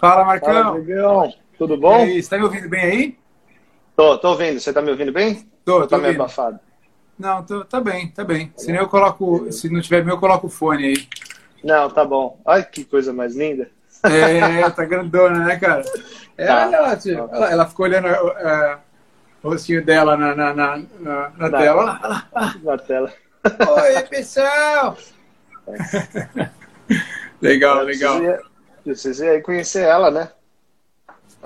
Fala, Marcão. Fala. Tudo bom? E aí, você tá me ouvindo bem aí? Tô, tô ouvindo. Você tá me ouvindo bem? Tô, tô tá meio abafado? Não, tô, tá bem, tá bem. Se não eu coloco, se não tiver meu, eu coloco o fone aí. Não, tá bom. Olha que coisa mais linda. É, tá grandona, né, cara? É, Tá. tia. Olha lá, ela ficou olhando é, o rostinho dela na, na, na, na, na Tá. tela. Olha lá, olha lá, Na tela. Oi, pessoal! legal, Eu legal. Preciso, preciso ir aí conhecer ela, né?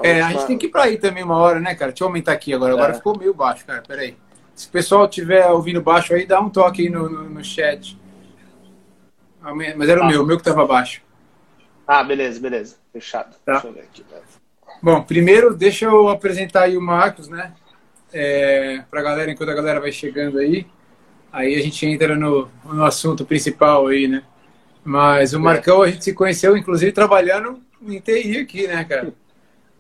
É, a gente tem que ir pra aí também uma hora, né, cara? Deixa eu aumentar aqui agora. Agora É. ficou meio baixo, cara. Peraí. Se o pessoal estiver ouvindo baixo aí, dá um toque aí no, no, no chat. Aume- Mas era o Tá. meu, o meu que tava baixo. Ah, beleza, beleza. Fechado. Tá. Deixa eu ver aqui. Bom, primeiro deixa eu apresentar aí o Marcos, né? É, pra galera, enquanto a galera vai chegando aí. Aí a gente entra no, no assunto principal aí, né? Mas o Marcão, a gente se conheceu, inclusive, trabalhando em TI aqui, né, cara?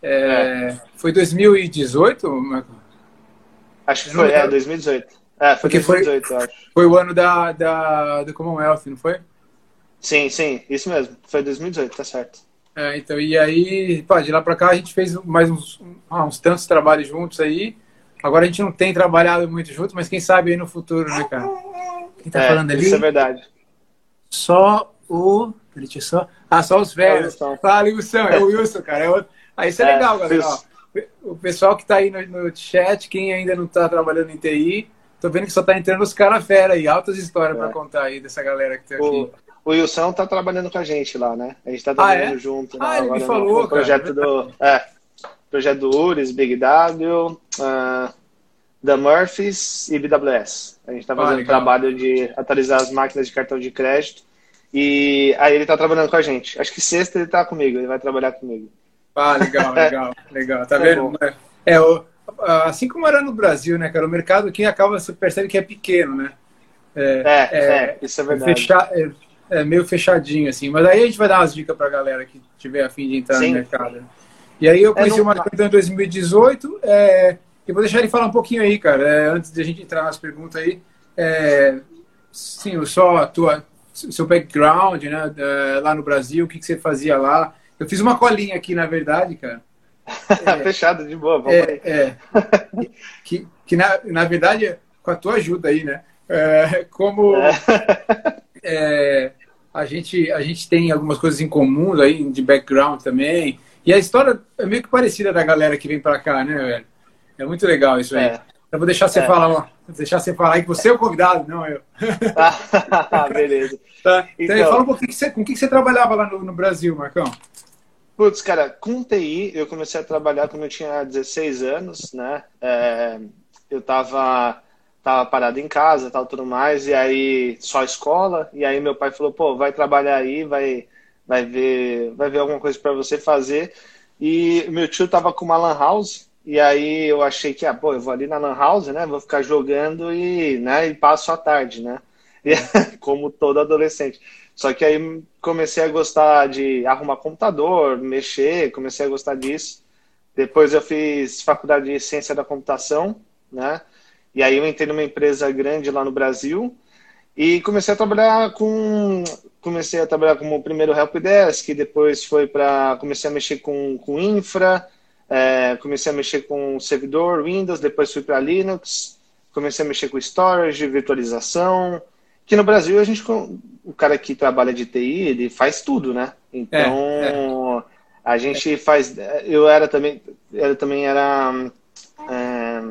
É, Foi 2018, Marcão? Acho que foi, é, 2018. É, foi Porque foi- 2018, eu acho. Foi o ano da, da, do Commonwealth, não foi? Sim, sim, isso mesmo. Foi 2018, tá certo. É, então, e aí, pá, de lá pra cá a gente fez mais uns, ah, uns tantos trabalhos juntos aí. Agora a gente não tem trabalhado muito junto, mas quem sabe aí no futuro, né, cara? Quem tá é, falando ali? Isso é verdade. Só o. Peraí, só. Ah, só os velhos. É o Wilson. Fala, Wilson, é o Wilson, cara. É o... Aí isso é, É, legal, galera. Ó. O pessoal que tá aí no, no chat, quem ainda não tá trabalhando em TI, tô vendo que só tá entrando os caras fera aí. Altas histórias É. pra contar aí dessa galera que tá aqui. O, o Wilson tá trabalhando com a gente lá, né? A gente tá trabalhando é? junto. Ah, né, ele me agora no- falou, no projeto do. É, projeto do URIS, Big W, ah, da Murphys e BWS. A gente tá Ah, fazendo legal. trabalho de atualizar as máquinas de cartão de crédito. E aí ele tá trabalhando com a gente. Acho que sexta ele tá comigo, ele vai trabalhar comigo. Ah, legal, legal, legal. Tá Tá vendo? bom. É, o, assim como era no Brasil, né, cara? O mercado aqui acaba, você percebe que é pequeno, né? É, é, isso é verdade. fecha- é, é meio fechadinho, assim. Mas aí a gente vai dar umas dicas pra galera que tiver a fim de entrar Sim. no mercado. E aí eu conheci não- o então, em 2018. É, e vou deixar ele falar um pouquinho aí, cara, é, antes de a gente entrar nas perguntas aí. É, sim, só a tua, seu background, né? é, lá no Brasil, o que, que você fazia lá. Eu fiz uma colinha aqui, na verdade, cara. Fechado, de boa, vamos. É, é. que, que na, na verdade, com a tua ajuda aí, né? É, como é, a, gente, a gente tem algumas coisas em comum aí, de background também. E a história é meio que parecida da galera que vem pra cá, né, velho? É muito legal isso aí. É. Eu vou deixar você É. falar, ó, vou deixar você falar aí que você é o convidado, não eu. Beleza. Tá? Então, Então- fala um pouquinho que você, com o que que você trabalhava lá no, no Brasil, Marcão. Putz, cara, com TI eu comecei a trabalhar quando eu tinha 16 anos, né? É, eu tava, tava parado em casa, tal, tudo mais, e aí só escola, e aí meu pai falou, pô, vai trabalhar aí, vai, vai ver, vai ver alguma coisa para você fazer. E meu tio tava com uma lan house, e aí eu achei que, ah, pô, eu vou ali na lan house, né? Vou ficar jogando e, né, e passo a tarde, né? E, como todo adolescente. Só que aí comecei a gostar de arrumar computador, mexer, comecei a gostar disso. Depois eu fiz faculdade de ciência da computação, né? E aí eu entrei numa empresa grande lá no Brasil e comecei a trabalhar com comecei a trabalhar como primeiro helpdesk, depois foi para comecei a mexer com, com infra, é, comecei a mexer com servidor Windows, depois fui para Linux, comecei a mexer com storage, virtualização. Que no Brasil a gente o cara que trabalha de TI, ele faz tudo, né? Então, a gente faz. Eu era também, eu também era é,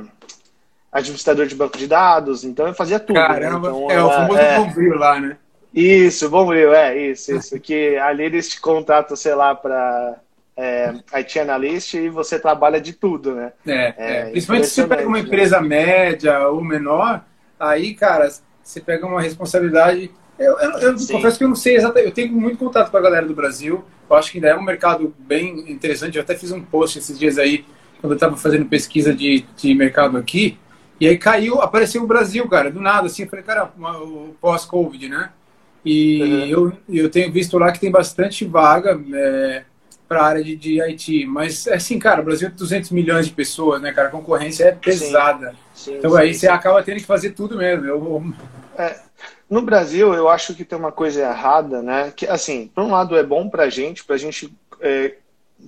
administrador de banco de dados, então eu fazia tudo. né? Caramba, Então, é o era- famoso é, bombril lá, né? isso, Bombril, é isso, isso. Que ali eles te contratam, sei lá, para é, IT Analyst e você trabalha de tudo, né? É, É, é. principalmente se você pega uma impressionante, empresa média ou menor, aí, cara, você pega uma responsabilidade. Eu, eu, eu confesso que eu não sei exatamente. Eu tenho muito contato com a galera do Brasil. Eu acho que ainda é um mercado bem interessante. Eu até fiz um post esses dias aí, quando eu estava fazendo pesquisa de, de mercado aqui. E aí caiu, apareceu o Brasil, cara, do nada, assim. Eu falei, cara, o pós-Covid, né? E Uhum. eu, eu tenho visto lá que tem bastante vaga é, para a área de, de IT. Mas, assim, cara, o Brasil tem 200 milhões de pessoas, né, cara? A concorrência é pesada. Sim, Então sim, aí sim. você acaba tendo que fazer tudo mesmo. Eu, No Brasil, eu acho que tem uma coisa errada, né? Que, assim, por um lado é bom pra gente, pra gente é,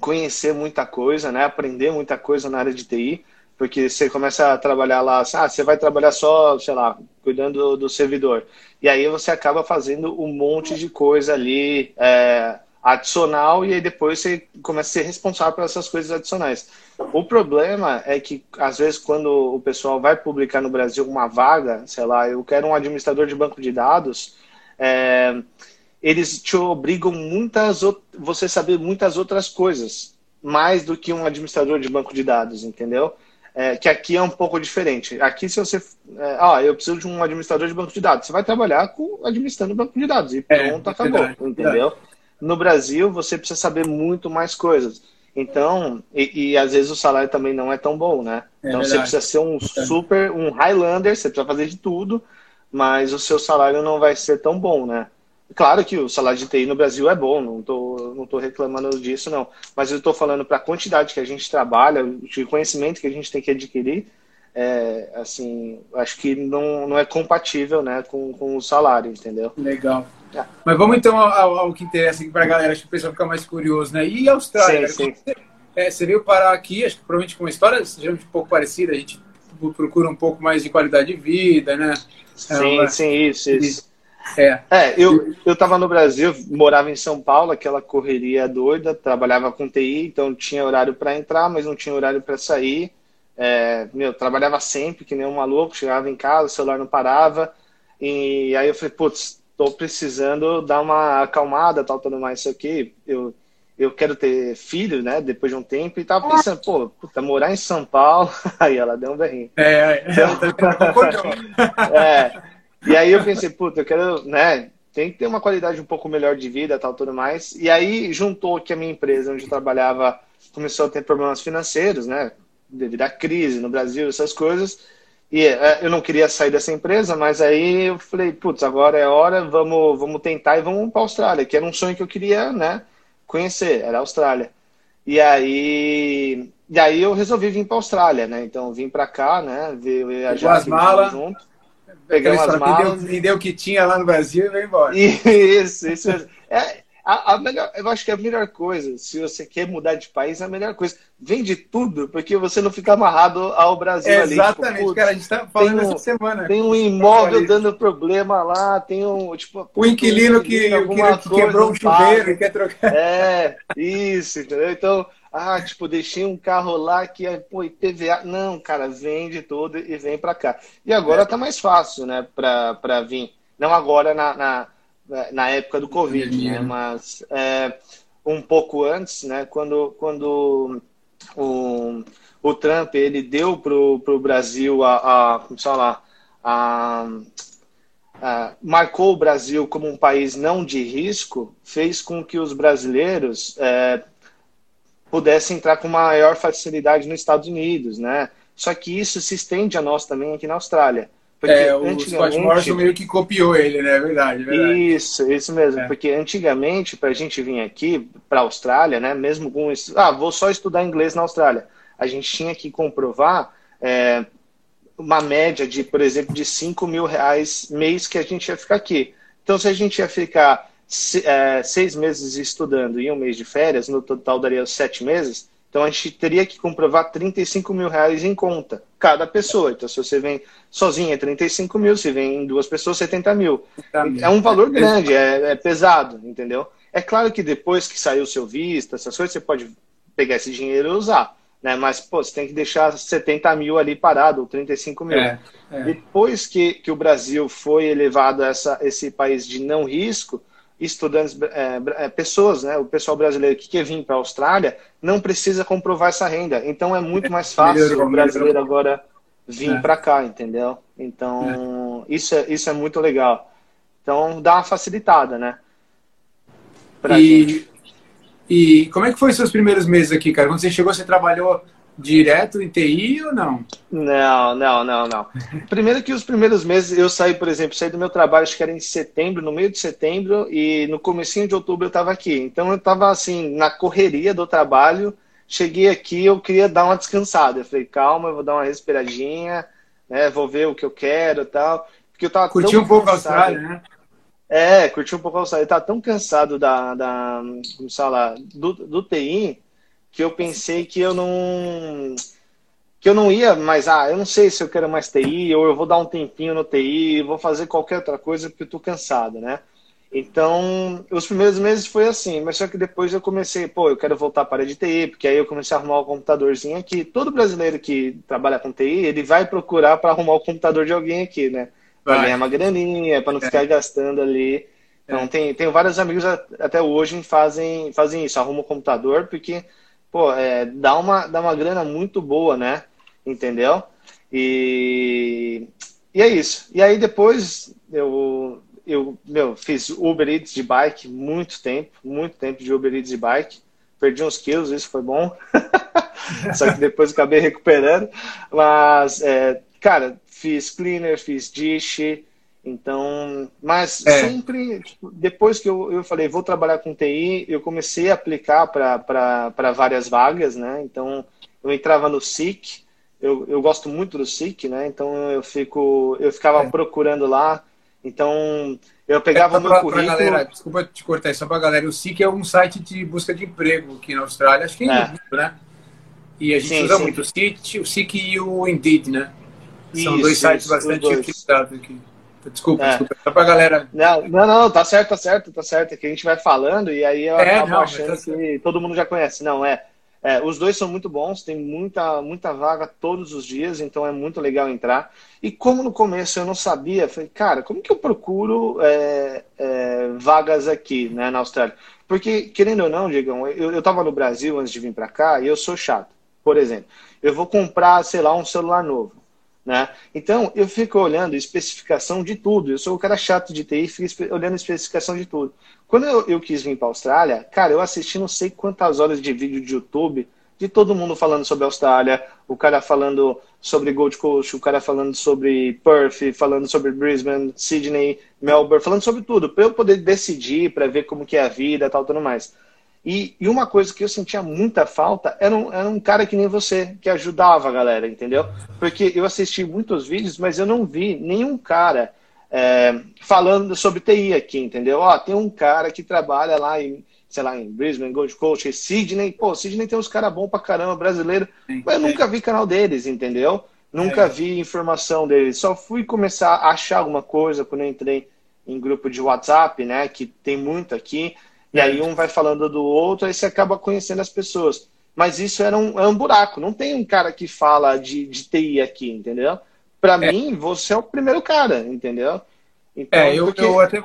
conhecer muita coisa, né? Aprender muita coisa na área de TI, porque você começa a trabalhar lá, ah, você vai trabalhar só, sei lá, cuidando do servidor. E aí você acaba fazendo um monte de coisa ali é, adicional e aí depois você começa a ser responsável por essas coisas adicionais. O problema é que, às vezes, quando o pessoal vai publicar no Brasil uma vaga, sei lá, eu quero um administrador de banco de dados, é, eles te obrigam muitas você saber muitas outras coisas, mais do que um administrador de banco de dados, entendeu? É, que aqui é um pouco diferente. Aqui, se você. É, ah, eu preciso de um administrador de banco de dados. Você vai trabalhar com administrando banco de dados e é, pronto, é, acabou. Verdade, entendeu? Verdade. No Brasil, você precisa saber muito mais coisas. Então, e, e, às vezes o salário também não é tão bom, né? É então verdade. você precisa ser um super, um Highlander, você precisa fazer de tudo, mas o seu salário não vai ser tão bom, né? Claro que o salário de TI no Brasil é bom, não estou não tô reclamando disso, não. Mas eu estou falando para a quantidade que a gente trabalha, de conhecimento que a gente tem que adquirir, é, assim, acho que não, não é compatível né, com, com o salário, entendeu? Legal. É. Mas vamos então ao, ao que interessa aqui para a galera, acho que o pessoal fica mais curioso, né? E a Austrália? Sim, sim. Você, é, você veio parar aqui, acho que provavelmente com uma história um pouco parecida, a gente procura um pouco mais de qualidade de vida, né? Sim, é, sim, isso, isso. É. é, eu, eu tava no Brasil, morava em São Paulo, aquela correria doida, trabalhava com TI, então tinha horário para entrar, mas não tinha horário para sair. É, meu, trabalhava sempre, que nem um maluco, chegava em casa, o celular não parava. E aí eu falei, putz, tô precisando dar uma acalmada, tal, tudo mais, isso aqui. Eu, eu quero ter filho, né, depois de um tempo, e tava pensando, pô, puta, morar em São Paulo. Aí ela deu um berrinho. É, é, é, é. E aí eu pensei, puta, eu quero, né? Tem que ter uma qualidade um pouco melhor de vida, tal, tudo mais. E aí juntou que a minha empresa, onde eu trabalhava, começou a ter problemas financeiros, né? Devido à crise no Brasil, essas coisas. E é, eu não queria sair dessa empresa, mas aí eu falei, putz, agora é hora, vamos, vamos tentar e vamos para a Austrália, que era um sonho que eu queria, né? Conhecer, era a Austrália. E aí, e aí eu resolvi vir para a Austrália, né? Então vim para cá, né? Viajar as malas junto pegar umas malas. Vendeu o que tinha lá no Brasil e veio embora. Isso, isso. É, a, a, melhor, eu acho que a melhor coisa, se você quer mudar de país, é a melhor coisa. Vende tudo, porque você não fica amarrado ao Brasil é, ali. Tipo, Exatamente, tipo, cara, a gente tá falando um, essa semana. Tem um imóvel dando problema lá, tem um. Tipo, o inquilino, que, que, que quebrou um chuveiro e quer trocar. É, isso, entendeu? Então ah, tipo, deixei um carro lá que é, pô, IPVA. Não, cara, vende tudo e vem para cá. E agora é. tá mais fácil, né, pra vir. Não agora na, na, na época do Covid, né, mas é, um pouco antes, né, quando, quando o, o Trump, ele deu pro, pro Brasil a, a como sei lá, a, a, marcou o Brasil como um país não de risco, fez com que os brasileiros é, pudesse entrar com maior facilidade nos Estados Unidos, né? Só que isso se estende a nós também aqui na Austrália. Porque é, o Scott Morrison meio que copiou ele, né? É verdade, é verdade. Isso, isso mesmo. É. Porque antigamente, para a gente vir aqui, para a Austrália, né? Mesmo com isso, ah, vou só estudar inglês na Austrália. A gente tinha que comprovar é, uma média de, por exemplo, de 5 mil reais mês que a gente ia ficar aqui. Então, se a gente ia ficar é, seis meses estudando e um mês de férias, no total daria sete meses. Então a gente teria que comprovar 35 mil reais em conta, cada pessoa. Então, se você vem sozinho é 35 mil, se vem duas pessoas, 70 mil. É um valor grande, é, é pesado, entendeu? É claro que depois que saiu o seu visto, essas coisas, você pode pegar esse dinheiro e usar. Né? Mas, pô, você tem que deixar 70 mil ali parado, ou 35 mil. É, é. Depois que, que o Brasil foi elevado a essa, esse país de não risco, estudantes, é, é, pessoas, né, o pessoal brasileiro que quer vir para a Austrália, não precisa comprovar essa renda. Então é muito mais fácil o brasileiro agora vir é. para cá, entendeu? Então é. isso, é, isso é muito legal. Então dá uma facilitada, né? Pra e, gente. e como é que foi os seus primeiros meses aqui, cara? Quando você chegou, você trabalhou direto em TI ou não? Não, não, não, não. Primeiro que os primeiros meses eu saí, por exemplo, saí do meu trabalho, acho que era em setembro, no meio de setembro, e no comecinho de outubro eu estava aqui. Então eu estava assim, na correria do trabalho, cheguei aqui, eu queria dar uma descansada. Eu falei, calma, eu vou dar uma respiradinha, né, vou ver o que eu quero e tal. Porque eu tava Curti um pouco a Austrália, né? É, curti um pouco a Austrália. Eu tava tão cansado da, da como falar, do, do TI, que eu pensei que eu não que eu não ia mais, ah, eu não sei se eu quero mais TI, ou eu vou dar um tempinho no TI, vou fazer qualquer outra coisa porque eu tô cansado, né? Então, os primeiros meses foi assim, mas só que depois eu comecei, pô, eu quero voltar para a de TI, porque aí eu comecei a arrumar o computadorzinho aqui. Todo brasileiro que trabalha com TI, ele vai procurar para arrumar o computador de alguém aqui, né? Para ganhar uma graninha, para não é. ficar gastando ali. Então, é. tem, tenho vários amigos até hoje fazem, fazem isso, arrumam o computador, porque, pô, é, dá, uma, dá uma grana muito boa, né? Entendeu? E, e é isso. E aí depois eu eu meu, fiz Uber Eats de bike muito tempo, muito tempo de Uber Eats de bike. Perdi uns quilos, isso foi bom. Só que depois acabei recuperando. Mas, é, cara, fiz cleaner, fiz dish. Então, mas é. sempre, tipo, depois que eu, eu falei, vou trabalhar com TI, eu comecei a aplicar para várias vagas, né? Então, eu entrava no SIC, eu, eu gosto muito do SIC, né? Então, eu, fico, eu ficava é. procurando lá então, eu pegava é, meu currículo... Galera, desculpa te cortar, só para a galera. O SIC é um site de busca de emprego aqui na Austrália. Acho que é, é. Mundo, né? E a gente sim, usa sim. muito o SIC, o SIC e o Indeed, né? São isso, dois sites isso, bastante utilizados aqui. Desculpa, é. desculpa. Só pra galera. Não, não, não, tá certo, tá certo, tá certo. É que a gente vai falando e aí eu é, acabo não, achando tá que todo mundo já conhece. Não, é. É, os dois são muito bons, tem muita, muita vaga todos os dias, então é muito legal entrar. E como no começo eu não sabia, falei, cara, como que eu procuro é, é, vagas aqui né, na Austrália? Porque, querendo ou não, Digão, eu estava no Brasil antes de vir para cá e eu sou chato. Por exemplo, eu vou comprar, sei lá, um celular novo. Né? Então, eu fico olhando especificação de tudo. Eu sou o cara chato de TI, fico olhando especificação de tudo. Quando eu, eu quis vir para a Austrália, cara, eu assisti não sei quantas horas de vídeo de YouTube de todo mundo falando sobre a Austrália, o cara falando sobre Gold Coast, o cara falando sobre Perth, falando sobre Brisbane, Sydney, Melbourne, falando sobre tudo, para eu poder decidir, para ver como que é a vida, tal, tudo mais. E, e, uma coisa que eu sentia muita falta era um, era um cara que nem você, que ajudava a galera, entendeu? Porque eu assisti muitos vídeos, mas eu não vi nenhum cara é, falando sobre TI aqui, entendeu? Ó, tem um cara que trabalha lá em, sei lá, em Brisbane, Gold Coast, Sydney. Pô, Sydney tem uns caras bons pra caramba, brasileiro. Sim, mas eu nunca vi canal deles, entendeu? Nunca é. vi informação deles. Só fui começar a achar alguma coisa quando eu entrei em grupo de WhatsApp, né? Que tem muito aqui. E aí um vai falando do outro, aí você acaba conhecendo as pessoas. Mas isso era um, é um buraco. Não tem um cara que fala de, de TI aqui, entendeu? Para é. mim, você é o primeiro cara, entendeu? Então, é, eu, porque... eu até.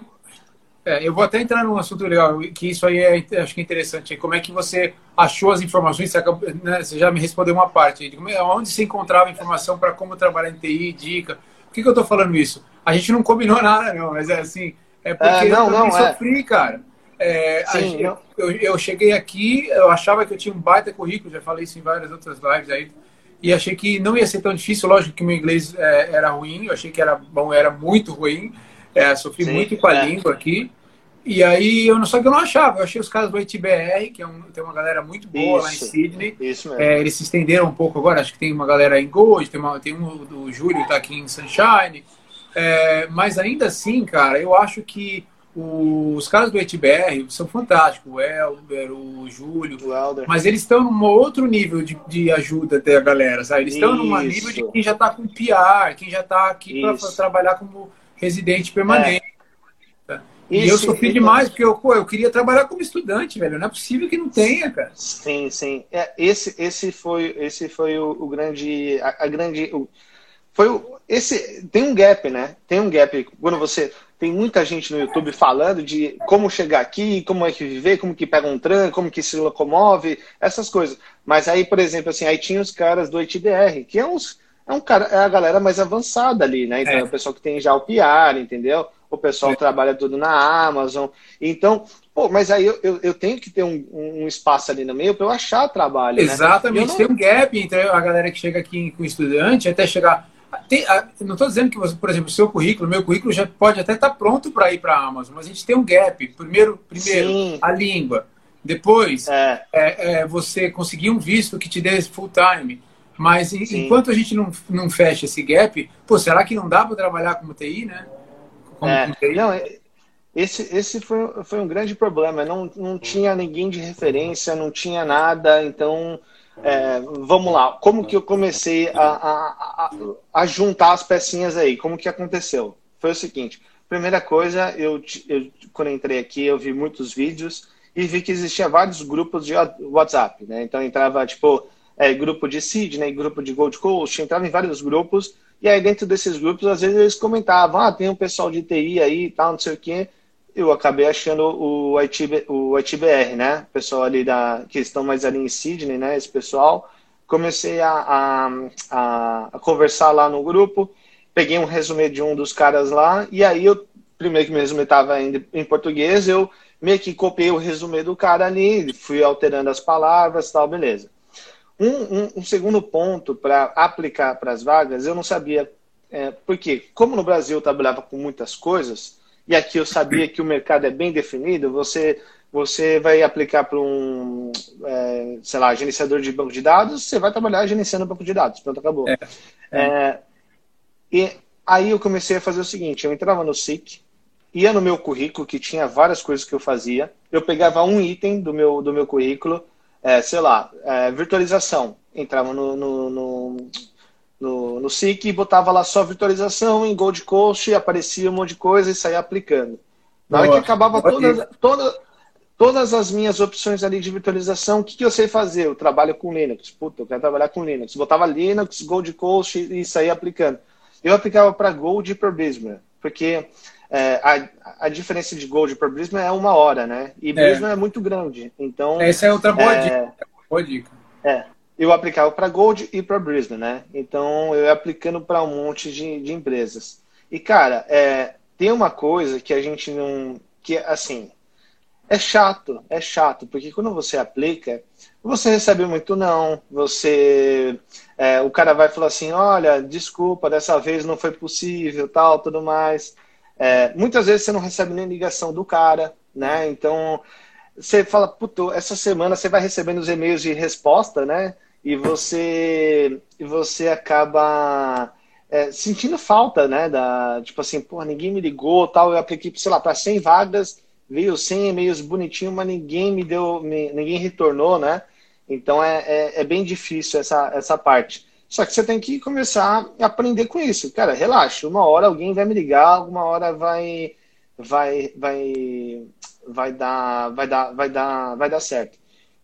É, eu vou até entrar num assunto legal, que isso aí é, acho que é interessante. Como é que você achou as informações? Você, acabou, né, você já me respondeu uma parte. É, onde você encontrava informação para como trabalhar em TI, dica? Por que, que eu estou falando isso? A gente não combinou nada, não, mas é assim. É porque é, não, eu não, sofri, cara. É, Sim, a, eu, eu, cheguei aqui, eu achava que eu tinha um baita currículo, já falei isso em várias outras lives aí, e achei que não ia ser tão difícil. Lógico que meu inglês é, era ruim, eu achei que era bom, era muito ruim, é, sofri Sim, muito com a é. língua aqui. E aí, eu não, só que eu não achava, eu achei os caras do ITBR, que é um, tem uma galera muito boa isso, lá em Sydney. Isso mesmo. É, eles se estenderam um pouco agora, acho que tem uma galera em Gold, tem, uma, tem um do Júlio, tá aqui em Sunshine. É, mas ainda assim, cara, eu acho que os caras do HBR são fantásticos, o Elber, o Júlio, o mas eles estão num outro nível de, de ajuda da galera, sabe? Eles estão num nível de quem já está com PR, quem já está aqui para trabalhar como residente permanente. É. E Isso, eu sofri demais, porque eu, pô, eu queria trabalhar como estudante, velho. Não é possível que não tenha, cara. Sim, sim. É, esse, esse foi, esse foi o, o grande. A, a grande. O, foi o, esse. Tem um gap, né? Tem um gap. Quando você tem muita gente no YouTube falando de como chegar aqui, como é que viver, como que pega um trem, como que se locomove, essas coisas. Mas aí, por exemplo, assim, aí tinha os caras do ITDR, que é uns é um cara, é a galera mais avançada ali, né? Então, é. o pessoal que tem já o PR, entendeu? O pessoal é. trabalha tudo na Amazon. Então, pô, mas aí eu, eu, eu tenho que ter um, um, espaço ali no meio para eu achar trabalho. Né? Exatamente, né? não... tem um gap entre a galera que chega aqui com estudante até chegar tem, não estou dizendo que você, por exemplo, o seu currículo, meu currículo já pode até estar tá pronto para ir para a Amazon, mas a gente tem um gap. Primeiro, primeiro a língua. Depois, é. É, é, você conseguir um visto que te dê full time. Mas Sim. enquanto a gente não, não fecha esse gap, pô, será que não dá para trabalhar como TI, né? Como, é, TI? Não, esse, esse foi, foi um grande problema. Não, não tinha ninguém de referência, não tinha nada. Então, é, vamos lá. Como que eu comecei a, a, a, juntar as pecinhas aí? Como que aconteceu? Foi o seguinte. Primeira coisa, eu, eu quando entrei aqui, eu vi muitos vídeos e vi que existia vários grupos de WhatsApp, né? Então entrava tipo é, grupo de Sydney, grupo de Gold Coast, entrava em vários grupos e aí dentro desses grupos às vezes eles comentavam, ah, tem um pessoal de TI aí e tal, não sei o quê eu acabei achando o, ITB, o ITBR, né? O pessoal ali da, que estão mais ali em Sydney, né? Esse pessoal. Comecei a, a, a, a conversar lá no grupo, peguei um resumê de um dos caras lá, e aí eu, primeiro que meu resumê estava em, em português, eu meio que copiei o resumê do cara ali, fui alterando as palavras tal, beleza. Um, um, um segundo ponto para aplicar para as vagas, eu não sabia, é, porque como no Brasil eu trabalhava com muitas coisas, e aqui eu sabia que o mercado é bem definido, você, você vai aplicar para um, é, sei lá, gerenciador de banco de dados, você vai trabalhar gerenciando banco de dados, pronto, acabou. É, é. é. e aí eu comecei a fazer o seguinte, eu entrava no SIC, ia no meu currículo, que tinha várias coisas que eu fazia, eu pegava um item do meu, do meu currículo, é, sei lá, é, virtualização, entrava no, no, no no, no SIC e botava lá só virtualização em Gold Coast, aparecia um monte de coisa e saía aplicando. Na hora que acabava todas, todas, todas as minhas opções ali de virtualização, o que, que eu sei fazer? Eu trabalho com Linux. Puta, eu quero trabalhar com Linux. Botava Linux, Gold Coast e saía aplicando. Eu aplicava para Gold e para Brisbane, porque é, a, a diferença de Gold para Brisbane é uma hora, né? E é. É, é muito grande. Então, Essa é outra boa é, dica. Boa dica. É eu aplicava para Gold e para Brisbane, né? Então eu ia aplicando para um monte de, de empresas. E cara, é, tem uma coisa que a gente não. que assim. É chato, é chato, porque quando você aplica, você recebe muito não, você. É, o cara vai falar assim, olha, desculpa, dessa vez não foi possível, tal, tudo mais. É, muitas vezes você não recebe nem ligação do cara, né? Então você fala, puto, essa semana você vai recebendo os e-mails de resposta, né? E você e você acaba é, sentindo falta, né? Da, tipo assim, pô, ninguém me ligou, tal. Eu apliquei, sei lá, para 100 vagas, veio 100 e-mails bonitinho, mas ninguém me deu, me, ninguém retornou, né? Então é, é, é, bem difícil essa, essa parte. Só que você tem que começar a aprender com isso. Cara, relaxa, uma hora alguém vai me ligar, uma hora vai vai vai vai dar vai dar vai dar vai dar certo.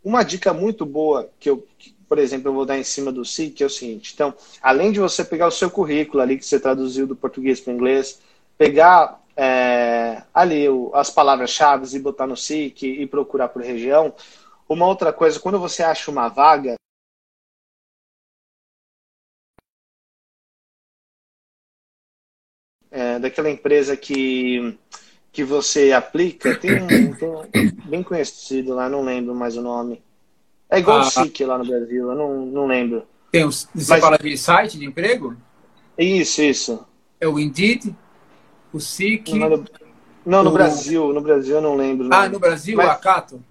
Uma dica muito boa que eu por exemplo, eu vou dar em cima do SIC, que é o seguinte. Então, além de você pegar o seu currículo ali que você traduziu do português para o inglês, pegar é, ali o, as palavras-chave e botar no SIC e procurar por região, uma outra coisa, quando você acha uma vaga, é, daquela empresa que, que você aplica, tem um, tem um bem conhecido lá, não lembro mais o nome. É igual ah, o SIC lá no Brasil, eu não, não lembro. Tem um, você Mas... fala de site de emprego? Isso, isso. É o Indeed, o SIC. Não, no, não, no o... Brasil, no Brasil eu não lembro. Ah, no Brasil, Mas... a Cato?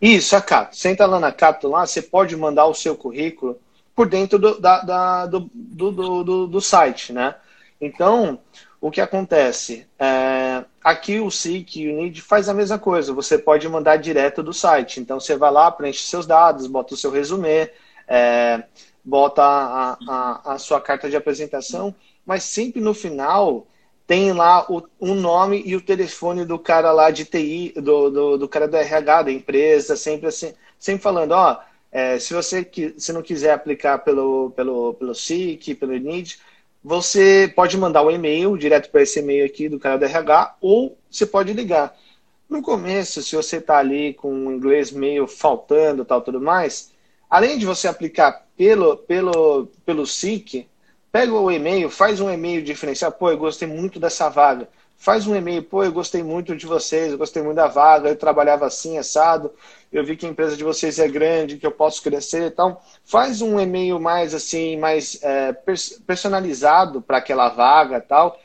Isso, a Cato. Você entra lá na Cato, lá, você pode mandar o seu currículo por dentro do, da, da do, do, do, do, site, né? Então, o que acontece? É, aqui o SIC e o NID faz a mesma coisa. Você pode mandar direto do site. Então você vai lá, preenche seus dados, bota o seu resumê, é, bota a, a, a, sua carta de apresentação, mas sempre no final tem lá o, o nome e o telefone do cara lá de TI, do, do, do cara do RH da empresa, sempre assim, sempre falando, ó, é, se você se não quiser aplicar pelo, pelo, pelo SIC, pelo NID, você pode mandar um e-mail direto para esse e-mail aqui do cara do RH ou você pode ligar. No começo, se você está ali com o inglês meio faltando tal tudo mais, além de você aplicar pelo, pelo, pelo SIC, pega o e-mail, faz um e-mail diferencial. Pô, eu gostei muito dessa vaga. Faz um e-mail, pô, eu gostei muito de vocês, eu gostei muito da vaga, eu trabalhava assim, assado eu vi que a empresa de vocês é grande, que eu posso crescer. Então, faz um e-mail mais assim, mais é, personalizado para aquela vaga tal.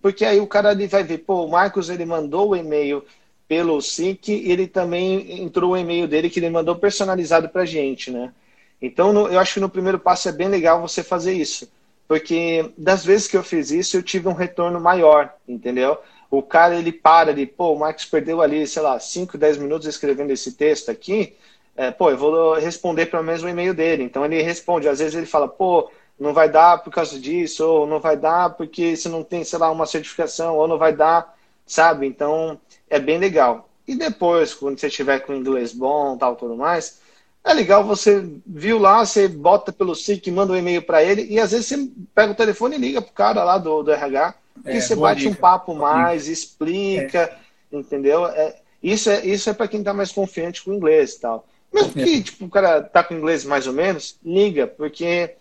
Porque aí o cara ele vai ver, pô, o Marcos ele mandou o e-mail pelo SIC e ele também entrou o e-mail dele que ele mandou personalizado para gente, né? Então, no, eu acho que no primeiro passo é bem legal você fazer isso. porque das vezes que eu fiz isso, eu tive um retorno maior, entendeu? O cara, ele para ali, pô, o Marcos perdeu ali, sei lá, 5, 10 minutos escrevendo esse texto aqui, é, pô, eu vou responder pelo menos o e-mail dele. Então ele responde, às vezes ele fala, pô, não vai dar por causa disso, ou não vai dar porque você não tem, sei lá, uma certificação, ou não vai dar, sabe? Então é bem legal. E depois, quando você tiver com inglês bom, tal, tudo mais, é legal você viu lá, você bota pelo SIC, manda um e-mail para ele, e às vezes você pega o telefone e liga pro cara lá do, do RH, é, e você bate dica. um papo mais, explica, é. entendeu? É, isso é, isso é para quem está mais confiante com o inglês e tal. Mesmo que é. tipo, o cara tá com inglês mais ou menos, liga, porque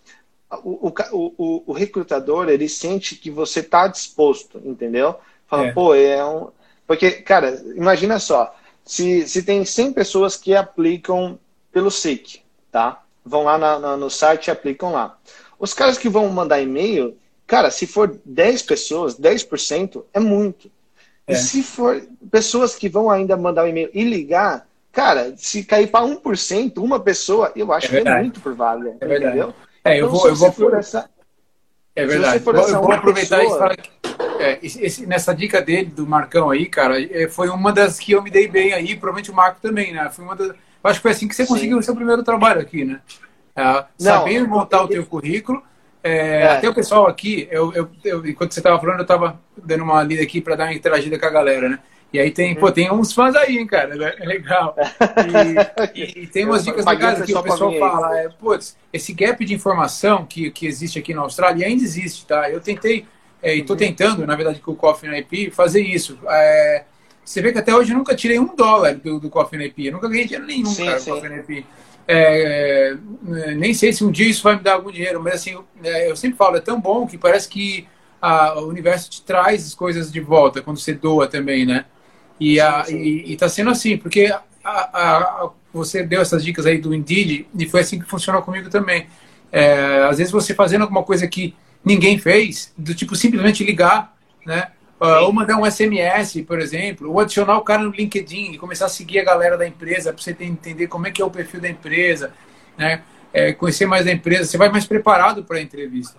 o, o, o, o recrutador, ele sente que você tá disposto, entendeu? Fala, é. pô, é um... Porque, cara, imagina só, se, se tem 100 pessoas que aplicam pelo SIC, tá? Vão lá na, na, no site e aplicam lá. Os caras que vão mandar e-mail, cara, se for 10 pessoas, 10% é muito. É. E se for pessoas que vão ainda mandar o um e-mail e ligar, cara, se cair para 1%, uma pessoa, eu acho é que é muito por vaga. É verdade. Entendeu? É, eu então, vou, eu vou por essa. É verdade. eu vou aproveitar pessoa... e falar que é, esse, nessa dica dele, do Marcão aí, cara, é, foi uma das que eu me dei bem aí, provavelmente o Marco também, né? Foi uma das, eu acho que foi assim que você Sim. conseguiu o seu primeiro trabalho aqui, né? É, saber montar o teu currículo. É, é. Até o pessoal aqui, eu, eu, eu enquanto você estava falando, eu estava dando uma lida aqui para dar uma interagida com a galera, né? E aí tem, pô, tem uns fãs aí, hein, cara. É legal. E, e, e tem umas dicas legais que o pessoal fala. É, putz, esse gap de informação que, que existe aqui na Austrália ainda existe, tá? Eu tentei, é, e estou uhum. tentando, na verdade, com o Coffee na IP, fazer isso. É, você vê que até hoje eu nunca tirei um dólar do, do Coffee na IP. Eu nunca ganhei dinheiro nenhum, sim, cara, sim. Coffee na IP. É, é, nem sei se um dia isso vai me dar algum dinheiro, mas assim, eu, é, eu sempre falo, é tão bom que parece que a, o universo te traz as coisas de volta quando você doa também, né? E, está sendo assim, porque a, a, você deu essas dicas aí do Indeed e foi assim que funcionou comigo também. É, às vezes você fazendo alguma coisa que ninguém fez, do tipo simplesmente ligar, né? Uh, ou mandar um SMS, por exemplo, ou adicionar o cara no LinkedIn e começar a seguir a galera da empresa para você entender como é que é o perfil da empresa, né? É, conhecer mais da empresa, você vai mais preparado para a entrevista.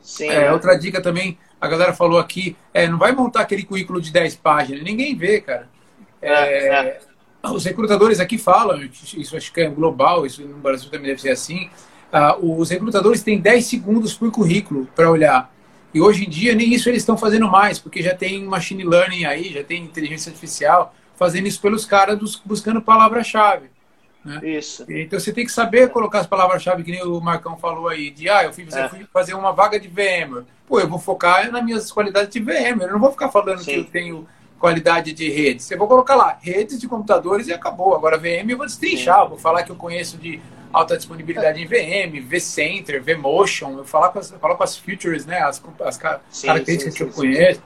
Sim. É, outra dica também, a galera falou aqui, é, não vai montar aquele currículo de 10 páginas, ninguém vê, cara. É, é, é. os recrutadores aqui falam, isso acho que é global, isso no Brasil também deve ser assim, uh, os recrutadores têm 10 segundos por currículo para olhar. E hoje em dia nem isso eles estão fazendo mais, porque já tem machine learning aí, já tem inteligência artificial fazendo isso pelos caras buscando palavra-chave. Né? Isso. Então você tem que saber colocar as palavras-chave, que nem o Marcão falou aí, de ah, eu fui, é. fui fazer uma vaga de VM. Pô, eu vou focar nas minhas qualidades de VM. Eu não vou ficar falando Sim. que eu tenho qualidade de redes. Eu vou colocar lá, redes de computadores e acabou. Agora VM eu vou destrinchar, vou falar que eu conheço de alta disponibilidade em VM, vCenter, vMotion, eu falo com as, falo com as features, né, as, as sim, características sim, que eu conheço.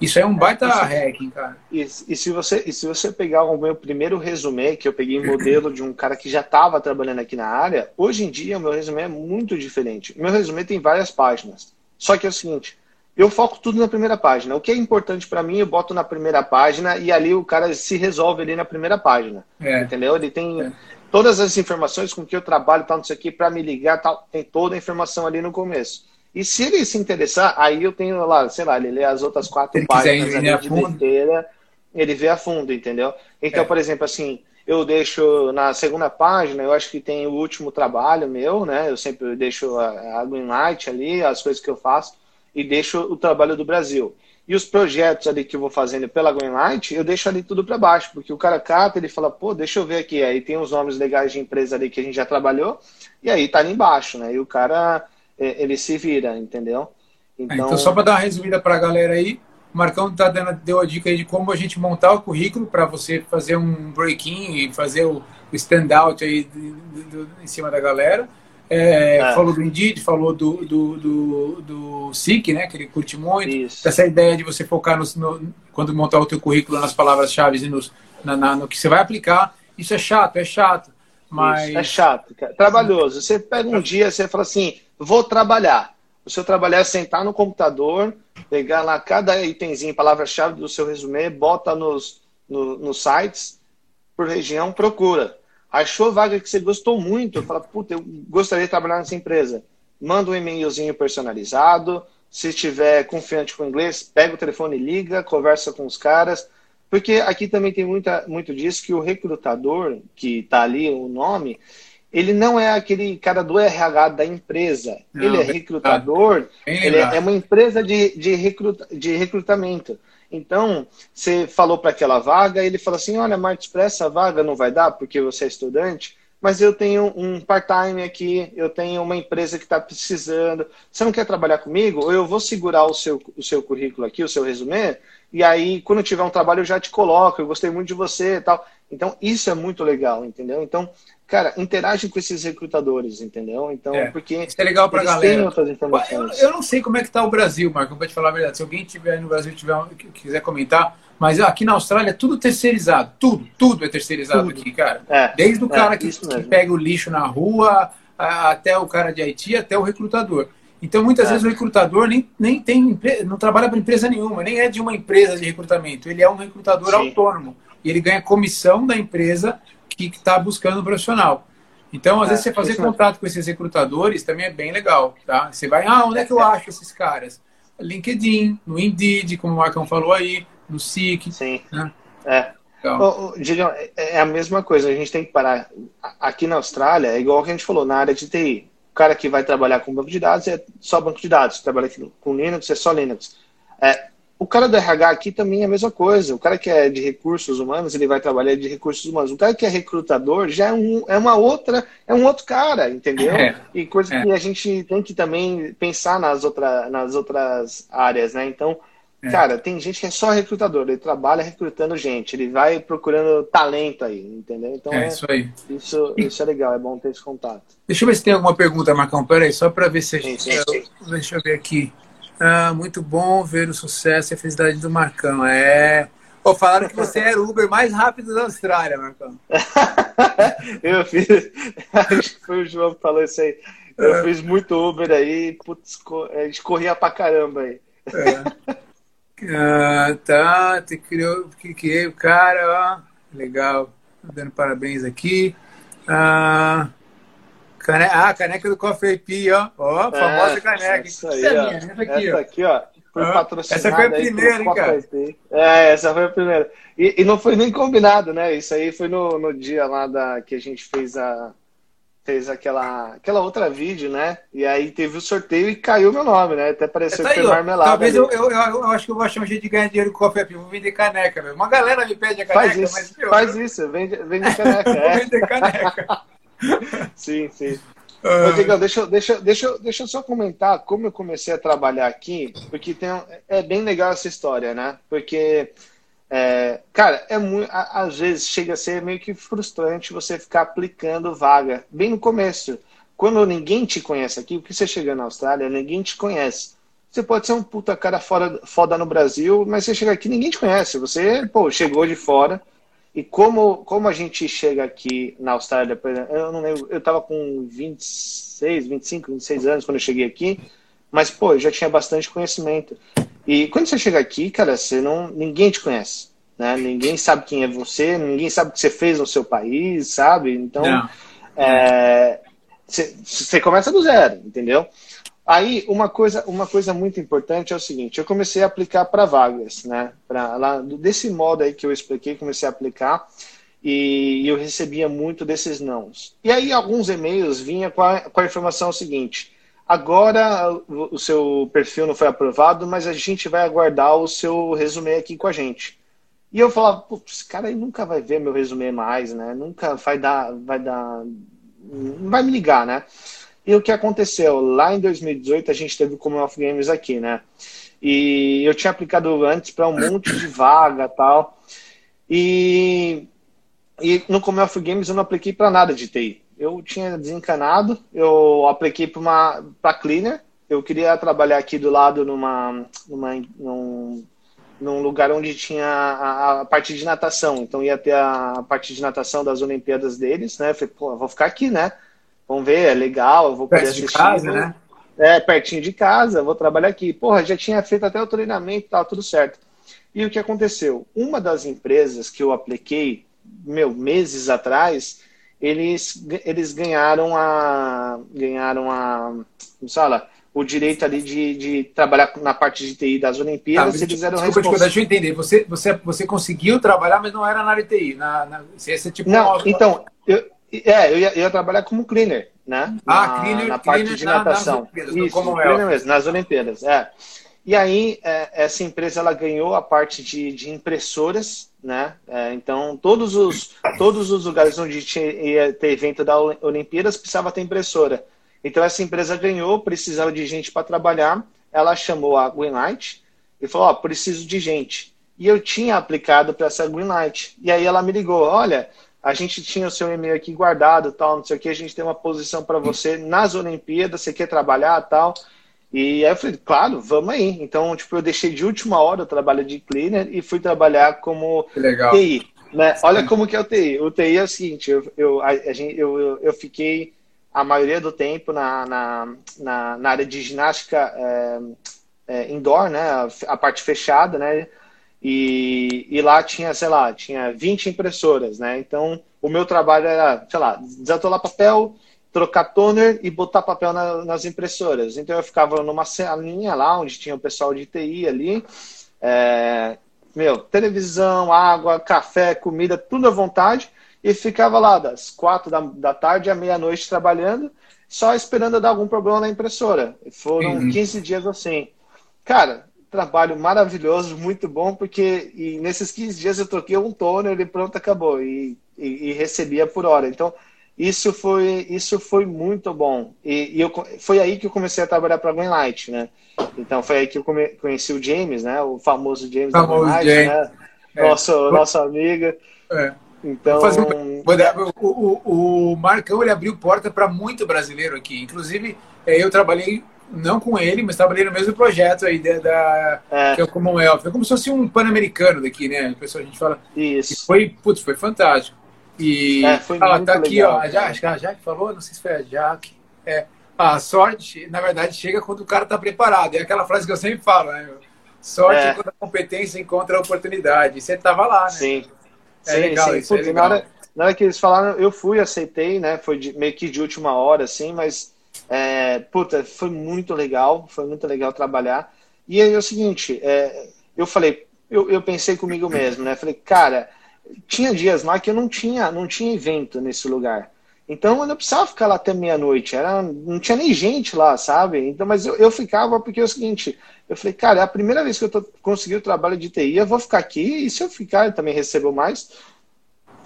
Isso é um baita isso, hacking, cara. E, e, se você, e se você pegar o meu primeiro resumê, que eu peguei modelo de um cara que já estava trabalhando aqui na área, hoje em dia o meu resumê é muito diferente. O meu resumê tem várias páginas. Só que é o seguinte, eu foco tudo na primeira página. O que é importante para mim, eu boto na primeira página e ali o cara se resolve ali na primeira página. É. Entendeu? Ele tem, é todas as informações com que eu trabalho, tal, não sei o que, para me ligar, tal, tem toda a informação ali no começo. E se ele se interessar, aí eu tenho lá, sei lá, ele lê as outras quatro ele páginas ali de inteira, ele vê a fundo, entendeu? Então, é. por exemplo, assim, eu deixo na segunda página, eu acho que tem o último trabalho meu, né? Eu sempre deixo a, a Greenlight ali, as coisas que eu faço, e deixo o trabalho do Brasil. E os projetos ali que eu vou fazendo pela Greenlight, eu deixo ali tudo para baixo, porque o cara cata, ele fala, pô, deixa eu ver aqui. Aí tem os nomes legais de empresa ali que a gente já trabalhou, e aí tá ali embaixo, né? E o cara, é, ele se vira, entendeu? Então, então só para dar uma resumida para a galera aí, o Marcão tá dando, deu a dica aí de como a gente montar o currículo para você fazer um break-in e fazer o, o stand-out aí de, de, de, em cima da galera. É, é. Falou do Indeed, falou do, do, do, do SIC, né? Que ele curte muito. Isso. Essa ideia de você focar no, no, quando montar o teu currículo nas palavras-chave e nos, na, na, no que você vai aplicar. Isso é chato, é chato. Mas... Isso, é chato, cara. Trabalhoso. Você pega um dia, você fala assim, vou trabalhar. O seu trabalhar é sentar no computador, pegar lá cada itemzinho, palavra-chave do seu resumê, bota nos, no, nos sites, por região, procura achou vaga que você gostou muito, fala, puta, eu gostaria de trabalhar nessa empresa. manda um e-mailzinho personalizado. Se estiver confiante com o inglês, pega o telefone, liga, conversa com os caras. Porque aqui também tem muita, muito disso que o recrutador, que está ali o nome, ele não é aquele cara do RH da empresa. Não, ele é recrutador, ele é uma empresa de, de, recruta, de recrutamento. Então, você falou para aquela vaga, ele fala assim: olha, Martins, para essa vaga não vai dar porque você é estudante, mas eu tenho um part-time aqui, eu tenho uma empresa que está precisando. Você não quer trabalhar comigo? Ou eu vou segurar o seu, o seu currículo aqui, o seu resumê, e aí, quando tiver um trabalho, eu já te coloco, eu gostei muito de você e tal. Então, isso é muito legal, entendeu? Então, cara, interage com esses recrutadores, entendeu? Então, é, porque isso é legal para galera. Outras informações. Eu, eu, não sei como é que tá o Brasil, Marco, para te falar a verdade. Se alguém tiver no Brasil tiver quiser comentar, mas aqui na Austrália é tudo terceirizado, tudo, tudo é terceirizado tudo. aqui, cara. É, Desde o cara é, que, que, pega o lixo na rua, até o cara de Haiti, até o recrutador. Então, muitas é. vezes o recrutador nem, nem tem não trabalha para empresa nenhuma, nem é de uma empresa de recrutamento. Ele é um recrutador Sim. autônomo e ele ganha comissão da empresa que está buscando um profissional. Então, às é, vezes, você fazer contato com esses recrutadores também é bem legal, tá? Você vai, ah, onde é que eu acho esses caras? LinkedIn, no Indeed, como o Marcão falou aí, no SIC. Sim. Né? É. Oh, é a mesma coisa, a gente tem que parar. Aqui na Austrália, é igual que a gente falou, na área de TI. O cara que vai trabalhar com banco de dados é só banco de dados, trabalha com Linux é só Linux. É, o cara do RH aqui também é a mesma coisa. O cara que é de recursos humanos, ele vai trabalhar de recursos humanos. O cara que é recrutador já é, um, é uma outra, é um outro cara, entendeu? É, e coisa é. que a gente tem que também pensar nas, outra, nas outras áreas, né? Então, é. cara, tem gente que é só recrutador, ele trabalha recrutando gente, ele vai procurando talento aí, entendeu? Então, é isso aí. Isso, isso é legal, é bom ter esse contato. Deixa eu ver se tem alguma pergunta, Marcão. Peraí, só para ver se a gente. Sim, sim, sim. Deixa eu ver aqui. Ah, muito bom ver o sucesso e a felicidade do Marcão. É. Pô, falaram que você era o Uber mais rápido da Austrália, Marcão. eu fiz. Acho que foi o João que falou isso aí. Eu é. fiz muito Uber aí, putz, a gente corria pra caramba aí. É. Ah, tá, te criou, que criei o cara, ó. Legal. Dando parabéns aqui. Ah, Cane... Ah, caneca do Coffee Pee, ó. Ó, famosa é, caneca. Essa, aí, essa, minha, essa aqui, essa ó. aqui, ó. Foi ah, essa foi a primeira, hein, cara? É, essa foi a primeira. E, e, não foi nem combinado, né? Isso aí foi no, no dia lá da, que a gente fez a fez aquela, aquela outra vídeo, né? E aí teve o sorteio e caiu meu nome, né? Até pareceu que foi marmelada. Talvez eu, eu, eu, acho que eu vou achar um jeito de ganhar dinheiro com café, vou vender caneca, meu. Uma galera me pede a caneca, faz isso, mas meu, Faz isso, vende, vende caneca. é. caneca. sim, sim. Uh... deixa, deixa, deixa, deixa eu só comentar como eu comecei a trabalhar aqui, porque tem, é bem legal essa história, né? Porque, é, cara, é muito, às vezes chega a ser meio que frustrante você ficar aplicando vaga bem no começo. Quando ninguém te conhece aqui, porque você chega na Austrália, ninguém te conhece. Você pode ser um puta cara fora, foda no Brasil, mas você chega aqui ninguém te conhece. Você, pô, chegou de fora e como, como a gente chega aqui na Austrália, eu não lembro, eu estava com 26, 25, 26 anos quando eu cheguei aqui, mas pô, eu já tinha bastante conhecimento. E quando você chega aqui, cara, você não, ninguém te conhece, né? Ninguém sabe quem é você, ninguém sabe o que você fez no seu país, sabe? Então, é, você, você começa do zero, entendeu? Aí, uma coisa, uma coisa muito importante é o seguinte: eu comecei a aplicar para vagas, né? Pra, lá, desse modo aí que eu expliquei, comecei a aplicar e eu recebia muito desses nãos. E aí, alguns e-mails vinha com a, com a informação seguinte: agora o seu perfil não foi aprovado, mas a gente vai aguardar o seu resumê aqui com a gente. E eu falava, putz, esse cara aí nunca vai ver meu resumê mais, né? Nunca vai dar, vai dar, vai me ligar, né? E o que aconteceu? Lá em 2018 a gente teve o Commonwealth Games aqui, né? E eu tinha aplicado antes para um monte de vaga tal. E, e no Commonwealth Games eu não apliquei para nada de TI. Eu tinha desencanado, eu apliquei para uma para cleaner. Eu queria trabalhar aqui do lado numa, numa num, num lugar onde tinha a, a, parte de natação. Então ia ter a parte de natação das Olimpíadas deles, né? Eu falei, pô, vou ficar aqui, né? Vamos ver, é legal, eu vou poder assistir. De casa, né? É, pertinho de casa, vou trabalhar aqui. Porra, já tinha feito até o treinamento tal, tudo certo. E o que aconteceu? Uma das empresas que eu apliquei, meu, meses atrás, eles, eles ganharam a. ganharam a. Como fala? O direito ali de, de trabalhar na parte de TI das Olimpíadas. Ah, eles eram desculpa, deixa eu entender. Você, você, você conseguiu trabalhar, mas não era na área de TI. Na, na, é tipo não, então, eu, é, eu ia, eu ia, trabalhar como cleaner, né? Ah, na, cleaner, na parte cleaner de natação. Nas Isso, como é. mesmo, nas Olimpíadas, é. E aí, é, essa empresa ela ganhou a parte de, de impressoras, né? É, então, todos os, todos os lugares onde tinha, ia ter evento da Olimpíadas precisava ter impressora. Então, essa empresa ganhou, precisava de gente para trabalhar. Ela chamou a Greenlight e falou: Ó, oh, preciso de gente. E eu tinha aplicado para essa Greenlight. E aí ela me ligou: Olha, a gente tinha o seu e-mail aqui guardado, tal, não sei o que, a gente tem uma posição para você nas Olimpíadas, você quer trabalhar, tal. E aí eu falei, claro, vamos aí. Então, tipo, eu deixei de última hora o trabalho de cleaner e fui trabalhar como TI. Né? Olha como que é o TI. O TI é o seguinte, eu, eu, a, a gente, eu, eu fiquei a maioria do tempo na, na, na, na área de ginástica é, é, indoor, né? A, a, parte fechada, né? E, e lá tinha, sei lá, tinha 20 impressoras, né? Então, o meu trabalho era, sei lá, desatolar papel, trocar toner e botar papel na, nas impressoras. Então eu ficava numa salinha lá, onde tinha o pessoal de TI ali. É, meu, televisão, água, café, comida, tudo à vontade. E ficava lá das quatro da, da tarde à meia-noite trabalhando, só esperando dar algum problema na impressora. Foram uhum. 15 dias assim. Cara, trabalho maravilhoso, muito bom, porque e nesses 15 dias eu troquei um toner e pronto, acabou. E, e, e recebia por hora. Então, isso foi, isso foi muito bom. E, e eu, foi aí que eu comecei a trabalhar para a Greenlight, né? Então foi aí que eu come, conheci o James, né? O famoso James famoso da Greenlight, né? É. Nosso, nosso amigo. É. Então, o, o, o Marcão ele abriu porta para muito brasileiro aqui. Inclusive, é, eu trabalhei não com ele, mas trabalhei no mesmo projeto aí da, da é. que é o Commonwealth. É como se fosse um pan-americano daqui, né? A pessoa a gente fala. Isso. E foi, putz, foi fantástico. E é, foi ah, tá aqui, legal, ó, a Jaque, a Jaque falou, não sei se foi a Jaque. É, a sorte, na verdade, chega quando o cara está preparado. É aquela frase que eu sempre falo, né? Sorte é. quando a competência encontra a oportunidade. E você estava lá, né? Sim. É sim, legal, sim. Isso é legal. Na, hora, na hora que eles falaram, eu fui, aceitei, né? Foi de, meio que de última hora, assim, mas é, puta, foi muito legal, foi muito legal trabalhar. E aí é o seguinte, é, eu falei, eu, eu pensei comigo mesmo, né? Falei, cara, tinha dias lá que eu não tinha, não tinha evento nesse lugar. Então eu não precisava ficar lá até meia-noite, era não tinha nem gente lá, sabe? Então, mas eu, eu ficava porque é o seguinte, eu falei, cara, é a primeira vez que eu tô, consegui o trabalho de TI, eu vou ficar aqui, e se eu ficar, eu também recebo mais.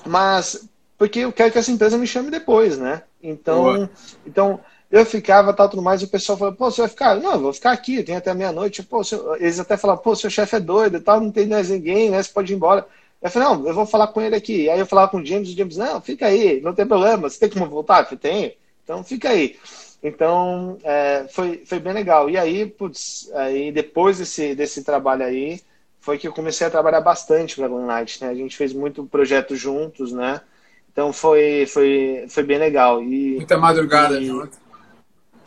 Mas porque eu quero que essa empresa me chame depois, né? Então, então eu ficava, tal, tudo mais, e o pessoal falou, pô, você vai ficar? Não, eu vou ficar aqui, tem até meia-noite. Pô, seu... eles até falaram, pô, seu chefe é doido e tal, não tem mais ninguém, né? Você pode ir embora. Eu falei, não, eu vou falar com ele aqui. Aí eu falava com o James, o James, não, fica aí, não tem problema, você tem como voltar? Eu tem, então fica aí. Então, é, foi, foi bem legal. E aí, putz, aí depois desse, desse trabalho aí, foi que eu comecei a trabalhar bastante para a Night, né? A gente fez muito projeto juntos, né? Então foi, foi, foi bem legal. E, muita madrugada e, junto.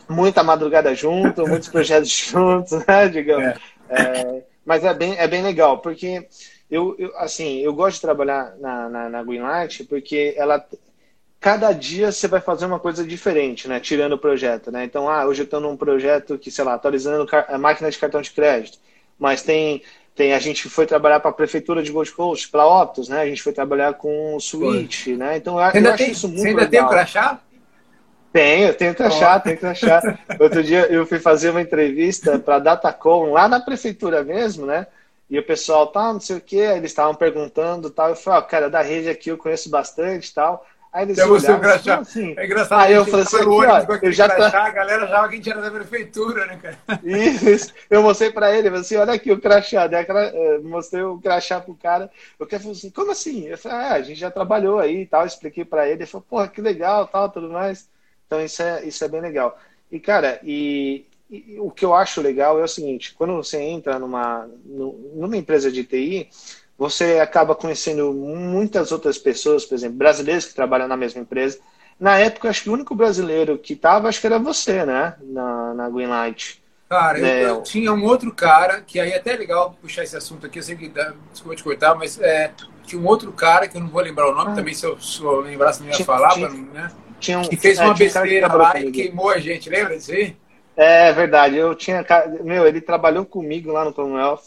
Muita madrugada junto, muitos projetos juntos, né, digamos. É. É, mas é bem, é bem legal, porque eu, eu, assim, eu gosto de trabalhar na, na, na Greenlight porque ela cada dia você vai fazer uma coisa diferente, né? Tirando o projeto, né? Então, ah, hoje eu estou num projeto que, sei lá, atualizando a máquina de cartão de crédito, mas tem tem a gente foi trabalhar para a prefeitura de Gold Coast, para Optus, né? A gente foi trabalhar com o Switch, foi. né? Então, eu, ainda eu tem, acho isso muito Você ainda legal. tem o crachá? Tenho, tenho crachá, oh. tenho crachá. Outro dia eu fui fazer uma entrevista para a Datacom, lá na prefeitura mesmo, né? E o pessoal, tá, não sei o que, eles estavam perguntando tal. Eu falei, ó, oh, cara, da rede aqui eu conheço bastante tal. Aí eles olharam, crachá. Assim? É engraçado. Aí eu falei assim, aqui, ó, eu já crachá, tá... a galera já que a gente era da prefeitura, né, cara? Isso, eu mostrei pra ele, falei assim, olha aqui o crachá. Daí, eh, mostrei o crachá pro cara. O cara falou assim, como assim? Eu falei, ah, a gente já trabalhou aí e tal. Expliquei pra ele. Ele falou, porra, que legal, tal, tudo mais. Então isso é, isso é bem legal. E, cara, e, e, o que eu acho legal é o seguinte, quando você entra numa, numa empresa de TI, você acaba conhecendo muitas outras pessoas, por exemplo, brasileiros que trabalham na mesma empresa. Na época, acho que o único brasileiro que estava, acho que era você, né? Na, na Greenlight. Cara, eu, eu, tinha um outro cara, que aí é até legal puxar esse assunto aqui, eu sei que dá, desculpa te cortar, mas é, tinha um outro cara, que eu não vou lembrar o nome ah. também, se eu, se eu lembrasse não ia tinha, falar, tinha, né? Tinha um, que fez é, uma besteira um lá e queimou a gente, lembra disso aí? É verdade, eu tinha. Meu, ele trabalhou comigo lá no Commonwealth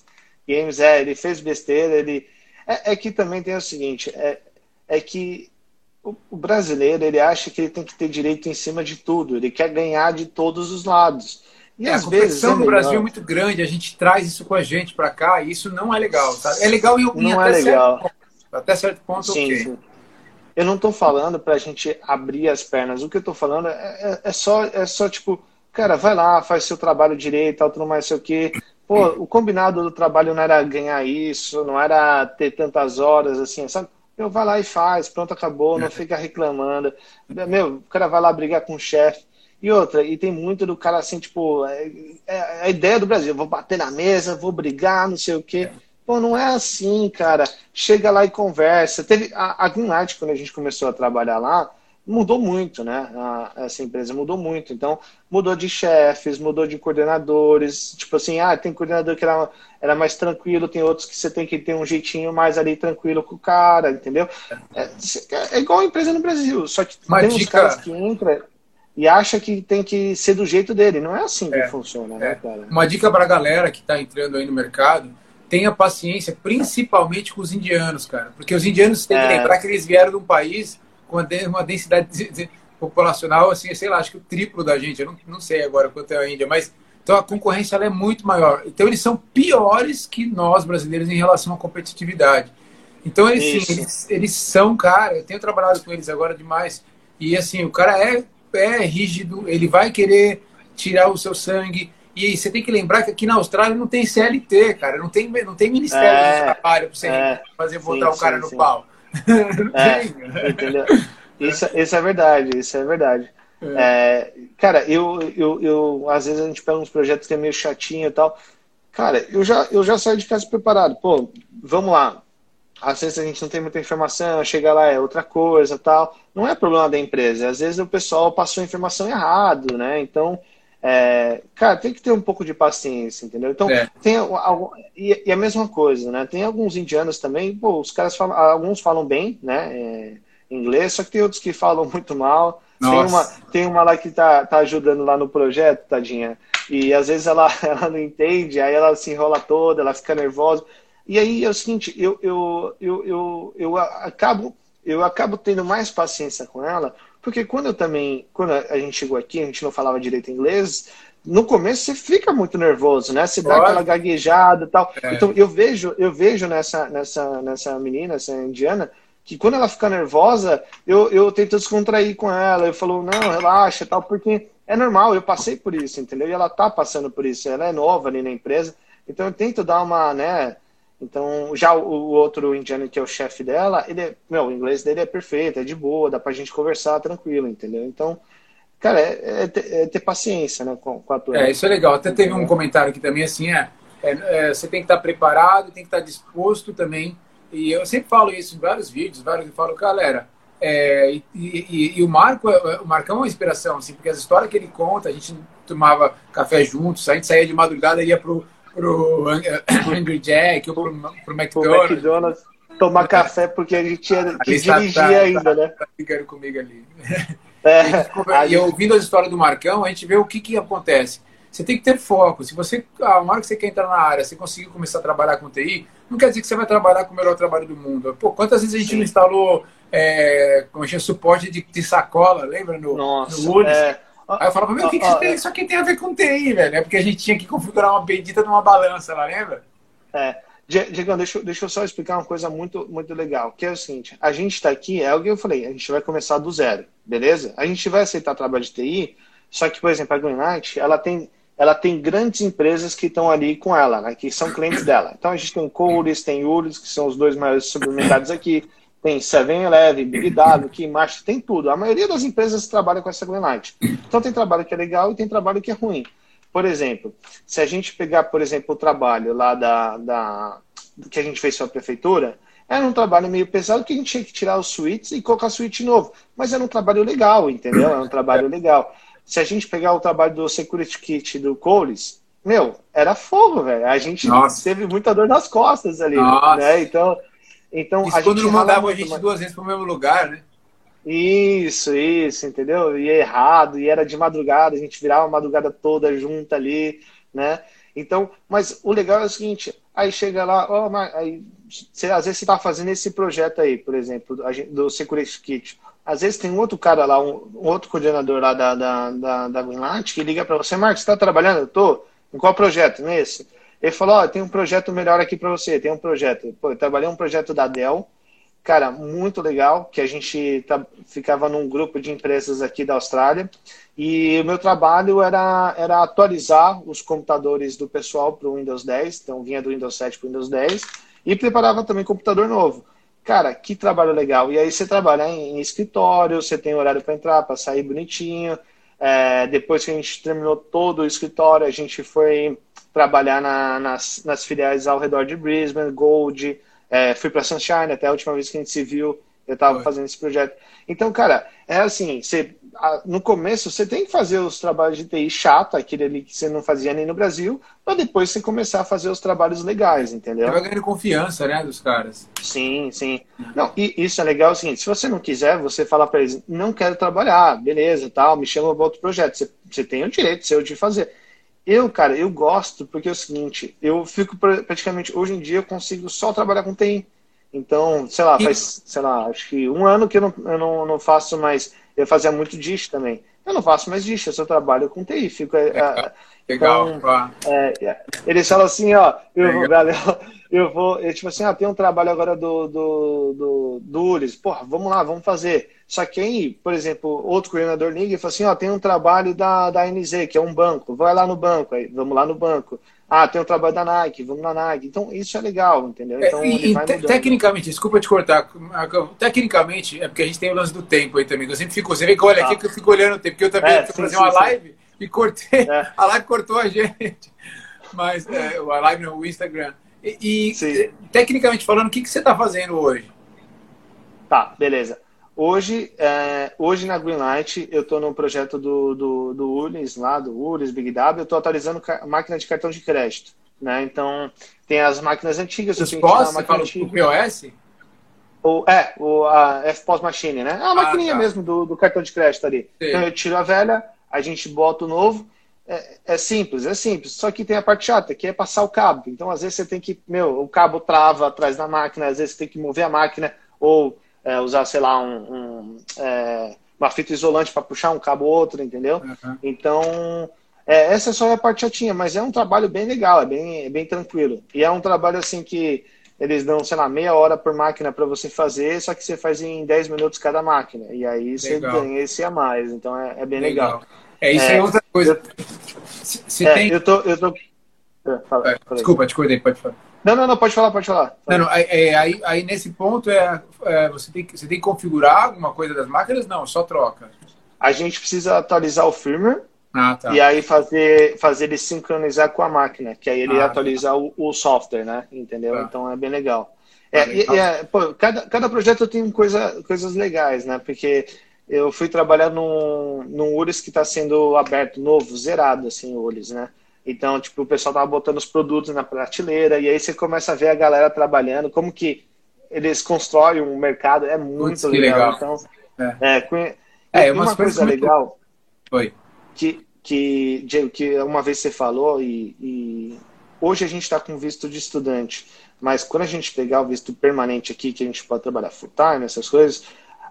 Games, é, ele fez besteira, ele. É, é que também tem o seguinte, é, é que o, o brasileiro ele acha que ele tem que ter direito em cima de tudo, ele quer ganhar de todos os lados. E é, às a competição vezes é no Brasil é muito grande, a gente traz isso com a gente para cá e isso não é legal. Sabe? É legal em, em não até, é legal. Certo, até certo ponto, sim, ok. Sim. Eu não estou falando para a gente abrir as pernas. O que eu estou falando é, é, é, só, é só tipo, cara, vai lá, faz seu trabalho direito, tal, tudo mais, sei o quê. Pô, o combinado do trabalho não era ganhar isso, não era ter tantas horas, assim, sabe? Meu, vai lá e faz, pronto, acabou, não fica reclamando. Meu, o cara vai lá brigar com o chefe. E outra, e tem muito do cara assim, tipo, é, é, a ideia do Brasil, vou bater na mesa, vou brigar, não sei o quê. Pô, não é assim, cara. Chega lá e conversa. Teve a, a Greenlight, quando a gente começou a trabalhar lá, mudou muito, né? A, essa empresa mudou muito. Então, mudou de chefes, mudou de coordenadores. Tipo assim, ah, tem coordenador que era, era mais tranquilo, tem outros que você tem que ter um jeitinho mais ali tranquilo com o cara, entendeu? É, é igual a empresa no Brasil, só que Uma tem dica... uns caras que entram e acha que tem que ser do jeito dele. Não é assim que é, funciona, né, é. cara? Uma dica para a galera que está entrando aí no mercado tenha paciência, principalmente com os indianos, cara. Porque os indianos têm que é. lembrar que eles vieram de um país com uma densidade populacional, assim, sei lá, acho que o triplo da gente. Eu não, não sei agora quanto é a Índia, mas então a concorrência é muito maior. Então eles são piores que nós brasileiros em relação à competitividade. Então eles, sim, eles, eles são, cara, eu tenho trabalhado com eles agora demais. E assim, o cara é, é rígido, ele vai querer tirar o seu sangue, e você tem que lembrar que aqui na Austrália não tem CLT, cara. Não tem, não tem Ministério é, do Trabalho para você é, fazer botar sim, o cara sim, no pau. É. Entendeu? Isso, isso é verdade, isso é verdade. É. É, cara, eu, eu, eu, às vezes a gente pega uns projetos que é meio chatinho e tal. Cara, eu já, eu já saio de casa preparado. Pô, vamos lá. Às vezes a gente não tem muita informação, chega lá é outra coisa tal. Não é problema da empresa. Às vezes o pessoal passou a informação errado, né? Então, é, cara, tem que ter um pouco de paciência, entendeu? Então, é. tem algo, e, e, a mesma coisa, né? Tem alguns indianos também, pô, os caras falam, alguns falam bem, né? É, inglês, só que tem outros que falam muito mal. Tem uma, tem uma lá que tá, tá ajudando lá no projeto, tadinha. E às vezes ela, ela não entende, aí ela se enrola toda, ela fica nervosa. E aí é o seguinte, eu, eu, eu, eu, eu acabo eu acabo tendo mais paciência com ela, porque quando eu também, quando a gente chegou aqui, a gente não falava direito inglês, no começo você fica muito nervoso, né? Você dá aquela gaguejada e tal. É. Então eu vejo, eu vejo nessa, nessa, nessa menina, essa indiana, que quando ela fica nervosa, eu, eu tento descontrair com ela. Eu falo, não, relaxa tal, porque é normal, eu passei por isso, entendeu? E ela tá passando por isso, ela é nova ali na empresa. Então eu tento dar uma, né? Então, já o, o outro indiano que é o chefe dela, ele é, meu, o inglês dele é perfeito, é de boa, dá pra gente conversar tranquilo, entendeu? Então, cara, é, é, ter, é ter, paciência, né, com, com a tua. É, isso é legal. Até teve um comentário aqui também, assim, é, é, é, você tem que estar preparado, tem que estar disposto também. E eu sempre falo isso em vários vídeos, vários, eu falo, galera, é, e, e, e, o Marco, é, o Marcão é uma inspiração, assim, porque as histórias que ele conta, a gente tomava café juntos, a gente saía de madrugada e ia pro pro Angry Jack ou pro, pro McDonald's. Pro McDonald's tomar café porque a gente tinha que dirigir tá, tá, ainda, né? Tá ficando comigo ali. É, e ouvindo as histórias do Marcão, a gente vê o que, que acontece. Você tem que ter foco. Se você, ah, uma hora que você quer entrar na área, você conseguiu começar a trabalhar com TI, não quer dizer que você vai trabalhar com o melhor trabalho do mundo. Pô, quantas vezes a gente Sim. não instalou é, como chama, suporte de, de, sacola, lembra? No, Nossa, no É. Aí eu falava, meu, o que, que isso, tem, isso aqui tem a ver com TI, velho? É porque a gente tinha que configurar uma bendita de uma balança lá, lembra? É. Diego, deixa, deixa eu só explicar uma coisa muito, muito legal, que é o seguinte, a gente está aqui, é o que eu falei, a gente vai começar do zero, beleza? A gente vai aceitar trabalho de TI, só que, por exemplo, a Greenlight, ela tem, ela tem grandes empresas que estão ali com ela, né, que são clientes dela. Então a gente tem Coles, tem Ulis, que são os dois maiores supermercados aqui, tem 7-Eleven, Big W, Keymaster, tem tudo. A maioria das empresas trabalha com essa Greenlight. Então tem trabalho que é legal e tem trabalho que é ruim. Por exemplo, se a gente pegar, por exemplo, o trabalho lá da, da que a gente fez com a prefeitura, era um trabalho meio pesado que a gente tinha que tirar os suítes e colocar suíte novo. Mas era um trabalho legal, entendeu? Era um trabalho legal. Se a gente pegar o trabalho do Security Kit do Coles, meu, era fogo, velho. A gente Nossa. teve muita dor nas costas ali, Nossa. né? Então, então isso a quando não mandava a gente duas vezes pro mesmo lugar, né? Isso, isso, entendeu? E errado, e era de madrugada, a gente virava a madrugada toda junta ali, né? Então, mas o legal é o seguinte, aí chega lá, ó, aí, você, às vezes você tá fazendo esse projeto aí, por exemplo, do Security Kit. Às vezes tem um outro cara lá, um, um outro coordenador lá da, da, da, da Greenlight que liga para você, Marcos, você tá trabalhando? Eu tô. Em qual projeto? Nesse? Ele falou, ó, oh, tem um projeto melhor aqui para você, tem um projeto. Pô, eu trabalhei um projeto da Dell, cara, muito legal, que a gente tá, ficava num grupo de empresas aqui da Austrália, e o meu trabalho era, era atualizar os computadores do pessoal para o Windows 10, então vinha do Windows 7 para o Windows 10, e preparava também computador novo. Cara, que trabalho legal. E aí você trabalha em, escritório, você tem horário para entrar, para sair bonitinho. É, depois que a gente terminou todo o escritório, a gente foi trabalhar na, nas, nas filiais ao redor de Brisbane, Gold, é, fui para Sunshine, até a última vez que a gente se viu, eu estava fazendo esse projeto. Então, cara, é assim, você, no começo você tem que fazer os trabalhos de TI chato, aquele ali que você não fazia nem no Brasil, para depois você começar a fazer os trabalhos legais, entendeu? Você vai ganhando confiança, né, dos caras. Sim, sim. Não, e isso é legal, é o seguinte, se você não quiser, você fala para eles, não quero trabalhar, beleza, tal, me chama para outro projeto. Você, você tem o direito seu de fazer. Eu, cara, eu gosto porque é o seguinte, eu fico praticamente, hoje em dia eu consigo só trabalhar com TI. Então, sei lá, faz, sei lá, acho que um ano que eu não, eu não, não faço mais, eu fazia muito dish também. Eu não faço mais dish, eu só trabalho com TI. Fico, é, é Legal. Então, é, é, eles falam assim, ó, eu vou, galera, eu vou, eu, tipo assim, ah, tem um trabalho agora do, do, do, do Ulis, porra, vamos lá, vamos fazer. Só que aí, por exemplo, outro coordenador liga e fala assim, ó, tem um trabalho da, da NZ, que é um banco, vai lá no banco, aí vamos lá no banco. Ah, tem um trabalho da Nike, vamos na Nike. Então, isso é legal, entendeu? Então, é, e, te, tecnicamente, desculpa te cortar, tecnicamente, é porque a gente tem o lance do tempo aí também. Eu sempre fico, você vê que olha aqui tá. que eu fico olhando o tempo, porque eu também é, fui fazer sim, uma sim, live e cortei, é. a live cortou a gente. Mas é, a live no Instagram. E, tecnicamente falando, o que, que você está fazendo hoje? Tá, beleza. Hoje, é, hoje na Greenlight, eu estou no projeto do, do, do URIS, lá, do URIS, Big W, eu estou atualizando máquina de cartão de crédito. Né? Então, tem as máquinas antigas. Os POS, você fala o POS? O, é, o, a FPOS Machine, né? É a ah, maquininha tá. mesmo do, do, cartão de crédito ali. Sim. Então, eu tiro a velha, a gente bota o novo. É, é, simples, é simples. Só que tem a parte chata, que é passar o cabo. Então, às vezes, você tem que... Meu, o cabo trava atrás da máquina, às vezes você tem que mover a máquina, ou é, usar, sei lá, um, um é, uma fita isolante para puxar um cabo ou outro, entendeu? Uhum. Então, é, essa é só a parte chatinha, mas é um trabalho bem legal, é bem, é bem tranquilo. E é um trabalho assim que eles dão, sei lá, meia hora por máquina para você fazer, só que você faz em 10 minutos cada máquina. E aí legal. você ganha esse a mais. Então é, é bem legal. legal. É, isso é, é outra coisa. Eu, se, se é, tem... eu tô. Eu tô... Fala, é, desculpa, te cuidei, pode falar. Não, não, não, pode falar, pode falar. Não, não, aí, aí, aí, nesse ponto é, é, você, tem, você tem que configurar alguma coisa das máquinas? Não, só troca. A gente precisa atualizar o firmware ah, tá. e aí fazer, fazer ele sincronizar com a máquina, que aí ele ah, tá. atualiza tá. o, o, software, né? Entendeu? Tá. Então é bem legal. É, e, e é, pô, cada, cada projeto tem coisa, coisas legais, né? Porque eu fui trabalhar num, num URIS que está sendo aberto novo, zerado, assim, o URIS, né? Então, tipo, o pessoal tava botando os produtos na prateleira e aí você começa a ver a galera trabalhando, como que eles constroem um mercado, é muito legal. legal. Então, é, é, é uma coisa muito... legal Oi. que que Diego, que uma vez você falou e, e hoje a gente está com visto de estudante, mas quando a gente pegar o visto permanente aqui, que a gente pode trabalhar full time, essas coisas,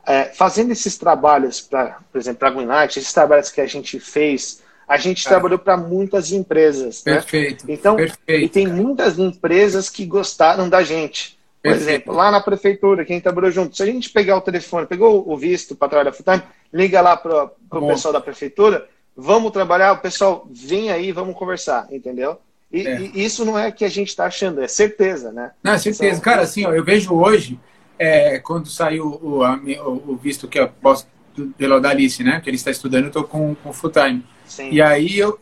é, fazendo esses trabalhos para, por exemplo, para a Greenlight, esses trabalhos que a gente fez a gente é. trabalhou para muitas empresas. Né? Perfeito. Né? Então, perfeito. e tem muitas empresas que gostaram da gente. Por perfeito. exemplo, lá na prefeitura, quem trabalhou junto, se a gente pegar o telefone, pegou o visto para trabalhar full time, liga lá para o pessoal da prefeitura, vamos trabalhar, o pessoal vem aí, vamos conversar, entendeu? E, é. e isso não é que a gente está achando, é certeza, né? Não, é certeza. Cara, assim, ó, eu vejo hoje, é, quando saiu o, o, o, visto que eu posso pela Dalice, né? Que ele está estudando, eu estou com, com full time. Sim. E aí eu,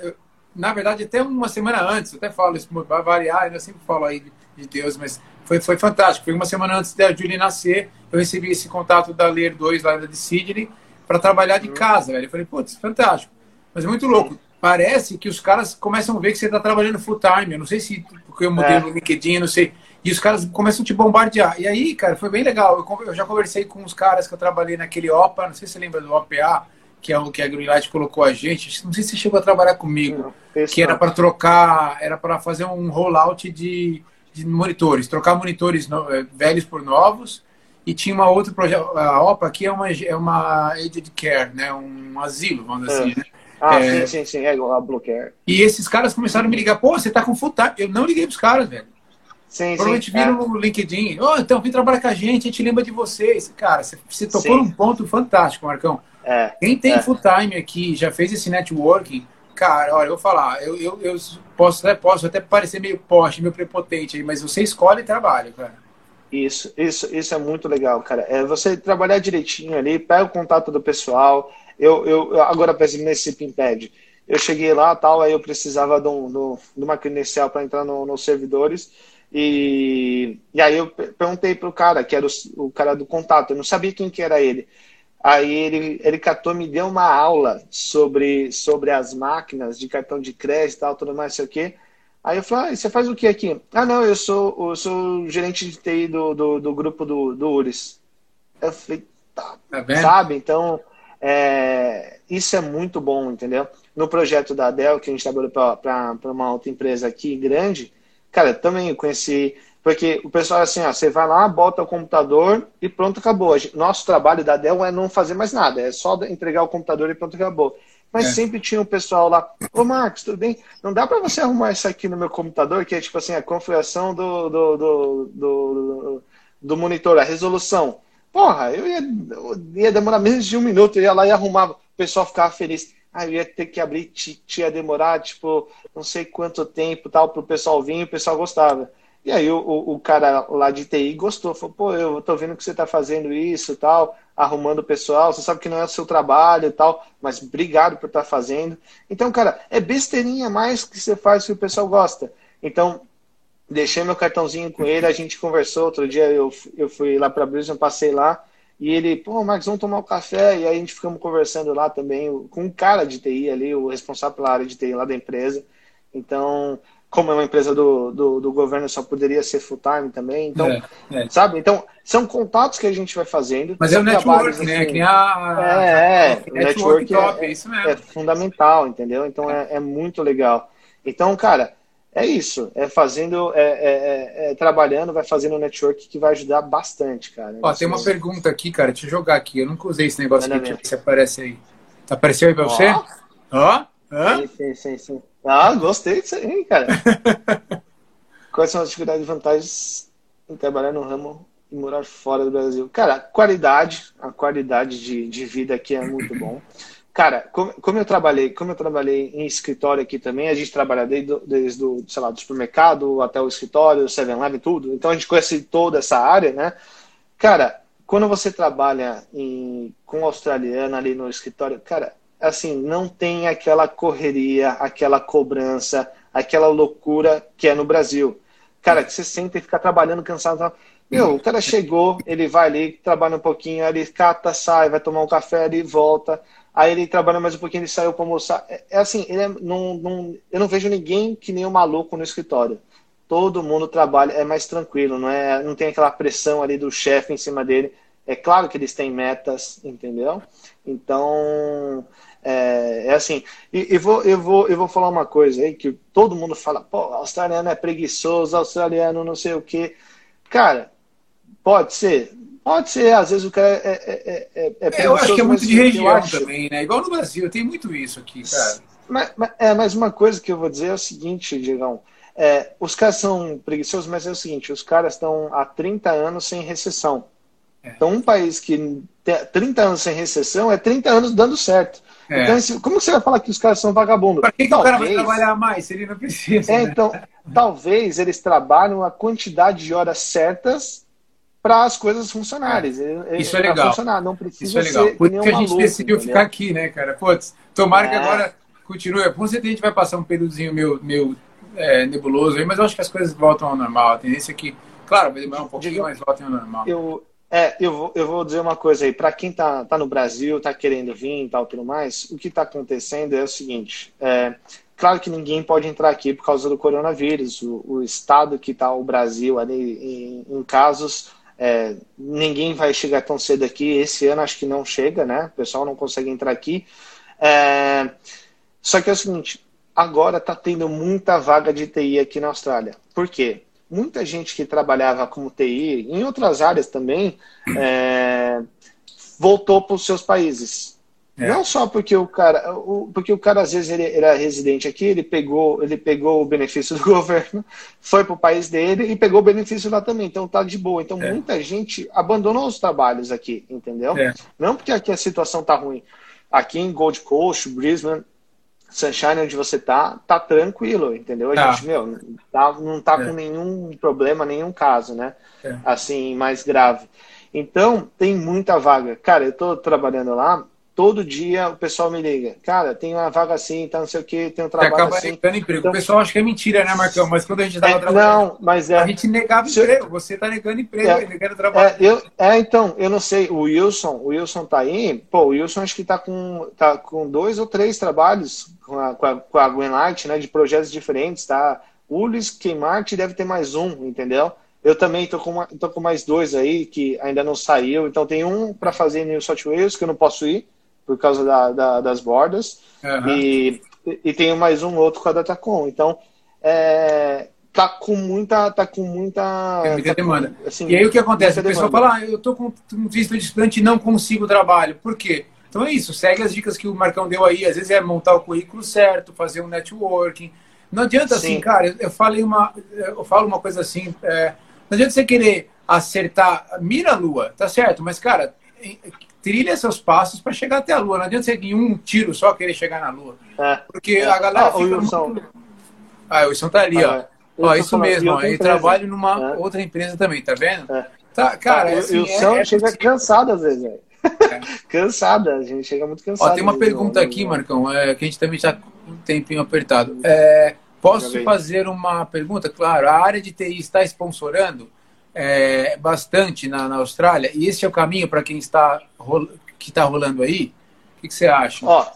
eu, na verdade, até uma semana antes, eu até falo isso para variar, eu sempre falo aí de, de, Deus, mas foi, foi fantástico. Foi uma semana antes da Julie nascer, eu recebi esse contato da Ler 2 lá de Sydney para trabalhar de uhum. casa, velho. Eu falei, putz, fantástico. Mas é muito louco. parece que os caras começam a ver que você está trabalhando full time. Eu não sei se porque eu mudei é. no LinkedIn, não sei. E os caras começam a te bombardear. E aí, cara, foi bem legal. Eu, já conversei com os caras que eu trabalhei naquele OPA, não sei se você lembra do OPA, que é o que a Greenlight colocou a gente. Não sei se você chegou a trabalhar comigo. Não, que era para trocar, era para fazer um rollout de, de monitores, trocar monitores no, eh, velhos por novos. E tinha uma outra projeto, a OPA aqui é uma, é uma aged care, né? um asilo, vamos dizer assim, é. né? Ah, é... sim, sim, sim, é igual a Blue Care. E esses caras começaram a me ligar, pô, você tá com full time. Eu não liguei pros caras, velho. Sim, Provavelmente sim, viram é. no LinkedIn. Oh, então, vem trabalhar com a gente, a gente lembra de vocês. Cara, você, você tocou sim. num ponto fantástico, Marcão. É, Quem tem é. full time aqui, já fez esse networking, cara, olha, eu vou falar, eu, eu, eu posso, posso até parecer meio poste, meio prepotente aí, mas você escolhe e trabalha, cara. Isso, isso, isso é muito legal, cara. É você trabalhar direitinho ali, pega o contato do pessoal. Eu, eu agora, por exemplo, nesse Pimpad, eu cheguei lá tal, aí eu precisava de, um, de uma credencial para entrar no, nos servidores. E, e aí eu perguntei pro cara, que era o, o, cara do contato, eu não sabia quem que era ele. Aí ele, ele catou, me deu uma aula sobre, sobre as máquinas de cartão de crédito e tal, tudo mais, sei o quê. Aí eu falei, ah, você faz o que aqui? Ah, não, eu sou, eu sou gerente de TI do, do, do grupo do, do URIS. Eu falei, tá, tá sabe? Então, é, isso é muito bom, entendeu? No projeto da Dell, que a gente trabalhou para uma outra empresa aqui grande, Cara, também conheci. Porque o pessoal é assim, ó, você vai lá, bota o computador e pronto, acabou. Nosso trabalho da Dell é não fazer mais nada, é só entregar o computador e pronto, acabou. Mas é. sempre tinha um pessoal lá, ô Marcos, tudo bem? Não dá para você arrumar isso aqui no meu computador, que é tipo assim, a configuração do, do, do, do, do monitor, a resolução. Porra, eu ia, eu ia demorar menos de um minuto, eu ia lá e arrumava. O pessoal ficava feliz. Eu ia ter que abrir, tinha demorar, tipo, não sei quanto tempo tal, para o pessoal vir, o pessoal gostava. E aí o, o, cara lá de TI gostou, falou, pô, eu tô vendo que você tá fazendo isso tal, arrumando o pessoal, você sabe que não é o seu trabalho tal, mas obrigado por estar tá fazendo. Então, cara, é besteirinha mais que você faz que o pessoal gosta. Então, deixei meu cartãozinho com ele, a gente conversou, outro dia eu, eu fui lá para Brisbane, passei lá, e ele, pô, Marcos, vamos tomar um café. E aí a gente ficamos conversando lá também com um cara de TI ali, o responsável pela área de TI lá da empresa. Então, como é uma empresa do, do, do governo, só poderia ser full time também. Então, é, é. sabe? Então, são contatos que a gente vai fazendo. Mas é o network, né? Assim, a, é, é, o network, top, é, é, isso mesmo. é fundamental, entendeu? Então, é, é muito legal. Então, cara, é isso, é fazendo, é, é, é, é trabalhando, vai fazendo network que vai ajudar bastante, cara. Ó, tem uma pergunta aqui, cara, deixa eu jogar aqui. Eu nunca usei esse negócio aqui, se aparece aí. Apareceu aí pra você? Ó, ó. Sim, sim, sim, sim. Ah, gostei disso aí, cara. Quais são as dificuldades e vantagens em trabalhar no ramo e morar fora do Brasil? Cara, qualidade, a qualidade de, de vida aqui é muito bom. Cara, como, como, eu trabalhei, como eu trabalhei em escritório aqui também, a gente trabalha desde, desde o, sei lá, do supermercado até o escritório, o 7-Eleven, tudo. Então a gente conhece toda essa área, né? Cara, quando você trabalha em, com australiano ali no escritório, cara, assim, não tem aquela correria, aquela cobrança, aquela loucura que é no Brasil. Cara, que você sente e fica trabalhando cansado. Meu, o cara chegou, ele vai ali, trabalha um pouquinho, ali cata, sai, vai tomar um café ali, volta. Aí ele trabalha mais um pouquinho, ele saiu para almoçar. É, é assim, é, não, não, eu não vejo ninguém que nem um maluco no escritório. Todo mundo trabalha, é mais tranquilo, não, é, não tem aquela pressão ali do chefe em cima dele. É claro que eles têm metas, entendeu? Então, é, é assim. E, e, vou, eu, vou, eu vou falar uma coisa aí que todo mundo fala: pô, australiano é preguiçoso, australiano não sei o quê. Cara, pode ser, Pode ser, às vezes o cara é, é, é, é, é Eu acho que é muito de região acho... também, né? Igual no Brasil, tem muito isso aqui, cara. Mas, mas, é, mas uma coisa que eu vou dizer é o seguinte, Diegão. É, os caras são preguiçosos, mas é o seguinte, os caras estão há 30 anos sem recessão. É. Então, um país que tem 30 anos sem recessão é 30 anos dando certo. É. Então, como você vai falar que os caras são vagabundos? Para que, que talvez... o cara vai trabalhar mais ele não precisa? É, né? então, talvez eles trabalhem a quantidade de horas certas para as coisas funcionarem. É. Isso é legal. Funcionar. Não precisa Isso é legal. Por isso que a gente maluco, decidiu entendeu? ficar aqui, né, cara? Putz, tomara é. que agora continue. Com certeza a gente vai passar um períodozinho meio, meio é, nebuloso aí, mas eu acho que as coisas voltam ao normal. A tendência é que, claro, vai demorar um pouquinho, mas voltem ao normal. Eu, É, eu vou, eu vou dizer uma coisa aí. Para quem está tá no Brasil, está querendo vir e tal, tudo mais, o que está acontecendo é o seguinte. É, claro que ninguém pode entrar aqui por causa do coronavírus. O, o estado que está o Brasil ali em, em casos, é, ninguém vai chegar tão cedo aqui. Esse ano acho que não chega, né? O pessoal não consegue entrar aqui. É, só que é o seguinte, agora está tendo muita vaga de TI aqui na Austrália. Por quê? muita gente que trabalhava como TI, em outras áreas também, é, voltou para os seus países. É. Não só porque o cara, o, porque o cara às vezes ele era residente aqui, ele pegou, ele pegou o benefício do governo, foi para o país dele e pegou o benefício lá também, então tá de boa. Então é. muita gente abandonou os trabalhos aqui, entendeu? É. Não porque aqui a situação tá ruim. Aqui em Gold Coast, Brisbane, Sunshine, onde você tá, tá tranquilo, entendeu? A tá. gente, meu, tá, não tá é. com nenhum problema, nenhum caso, né? É. Assim, mais grave. Então, tem muita vaga. Cara, eu tô trabalhando lá, todo dia o pessoal me liga. Cara, tem uma vaga assim, tá não sei o que, tem um trabalho Você acaba assim. negando emprego. Então, o pessoal acha que é mentira, né, Marcão? Mas quando a gente tava é, trabalhando, não, mas é, a gente negava emprego. Você tá negando emprego, é, negando trabalho. É, eu, é, então, eu não sei. O Wilson, o Wilson tá aí. Pô, o Wilson acho que tá com, tá com dois ou três trabalhos com a, com a, com a Greenlight, né, de projetos diferentes, tá? Luiz Queimarte deve ter mais um, entendeu? Eu também tô com, uma, tô com mais dois aí que ainda não saiu. Então tem um para fazer em New South Wales que eu não posso ir por causa da, da, das bordas. Uhum. E, e tenho mais um outro com a Datacom. Então, é, tá com muita. Tá com muita. É muita tá demanda. Com, assim, e aí o que acontece? A pessoa fala, ah, eu tô com visto de estudante e não consigo trabalho. Por quê? Então é isso, segue as dicas que o Marcão deu aí. Às vezes é montar o currículo certo, fazer um networking. Não adianta assim, Sim. assim, cara, eu falei uma. Eu falo uma coisa assim. É, não adianta você querer acertar, mira a lua, tá certo, mas, cara, trilha seus passos para chegar até a Lua. Não adianta você em um tiro só querer chegar na Lua. É. Porque é. a galera. Ah, fica o Wilson. Muito... Ah, o Wilson tá ali, ah, ó. É. Ó, isso mesmo, ó. Ele trabalha numa é. outra empresa também, tá vendo? É. Tá, cara, ah, assim, o Wilson chega cansado às vezes, velho. cansada, a gente chega muito cansado. Ó, tem uma pergunta aqui, Marcão, é, que a gente também já com um tempinho apertado. É, posso fazer uma pergunta? Claro, a área de TI está sponsorando? é, bastante na, na, Austrália, e esse é o caminho para quem está que está rolando aí? O que, que, você acha? Ó,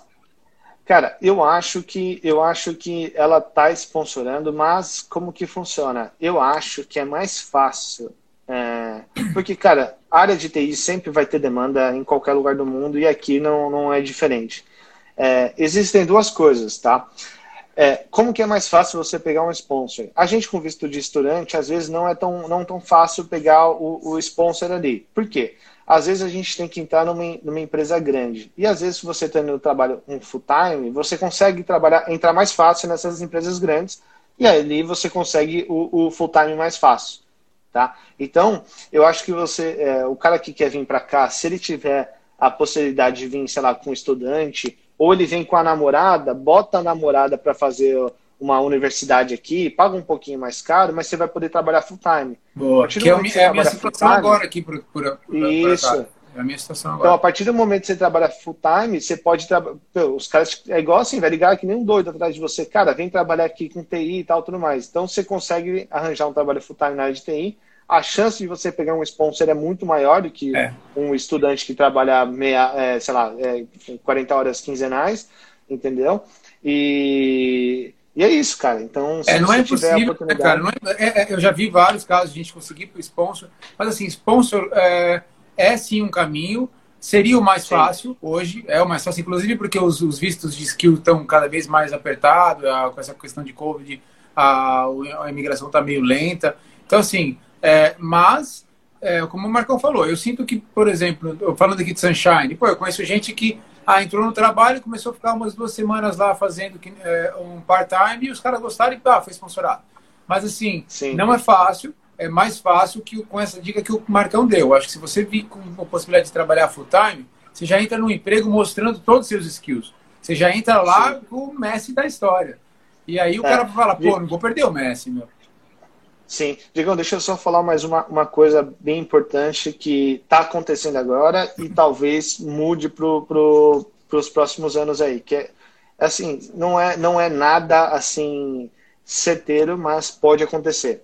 cara, eu acho que eu acho que ela está sponsorando, mas como que funciona? Eu acho que é mais fácil. É, porque, cara, área de TI sempre vai ter demanda em qualquer lugar do mundo e aqui não, não é diferente. É, existem duas coisas, tá? É, como que é mais fácil você pegar um sponsor? A gente com visto de estudante, às vezes não é tão, não tão fácil pegar o, o sponsor ali. Por quê? Às vezes a gente tem que entrar numa, numa empresa grande. E às vezes, se você está no trabalho um full time, você consegue trabalhar, entrar mais fácil nessas empresas grandes. E ali você consegue o, o full time mais fácil. Tá? Então, eu acho que você, é, o cara que quer vir para cá, se ele tiver a possibilidade de vir, sei lá, com um estudante ou ele vem com a namorada, bota a namorada para fazer uma universidade aqui, paga um pouquinho mais caro, mas você vai poder trabalhar full time. Boa, que é, é a minha situação agora aqui por, por, por Isso. É a minha situação agora. Então, a partir do momento que você trabalha full time, você pode trabalhar. Os caras. É igual assim, vai ligar que nem um doido atrás de você. Cara, vem trabalhar aqui com TI e tal, tudo mais. Então, você consegue arranjar um trabalho full time na área de TI a chance de você pegar um sponsor é muito maior do que é. um estudante que trabalha meia, é, sei lá, é, 40 horas quinzenais, entendeu? E, e é isso, cara. Então, se é, não é possível, né, cara? Não é, é, é, eu já vi vários casos de gente conseguir para o sponsor, mas assim, sponsor é, é sim um caminho. Seria o mais sim. fácil hoje, é o mais fácil, inclusive porque os, os vistos de skill estão cada vez mais apertados, com essa questão de Covid, a, a imigração está meio lenta. Então, assim, é, mas, é, como o Marcão falou, eu sinto que, por exemplo, falando aqui de Sunshine, pô, eu conheço gente que ah, entrou no trabalho e começou a ficar umas duas semanas lá fazendo é, um part-time e os caras gostaram e ah, foi sponsorado. Mas assim, Sim. não é fácil, é mais fácil que com essa dica que o Marcão deu. Acho que se você vir com a possibilidade de trabalhar full-time, você já entra no emprego mostrando todos os seus skills. Você já entra lá Sim. com o Messi da história. E aí o é. cara fala, pô, não vou perder o Messi, meu. Sim. Digão, deixa eu só falar mais uma, uma coisa bem importante que está acontecendo agora e talvez mude para pro, os próximos anos aí. Que é, assim, não é, não é nada assim certeiro, mas pode acontecer.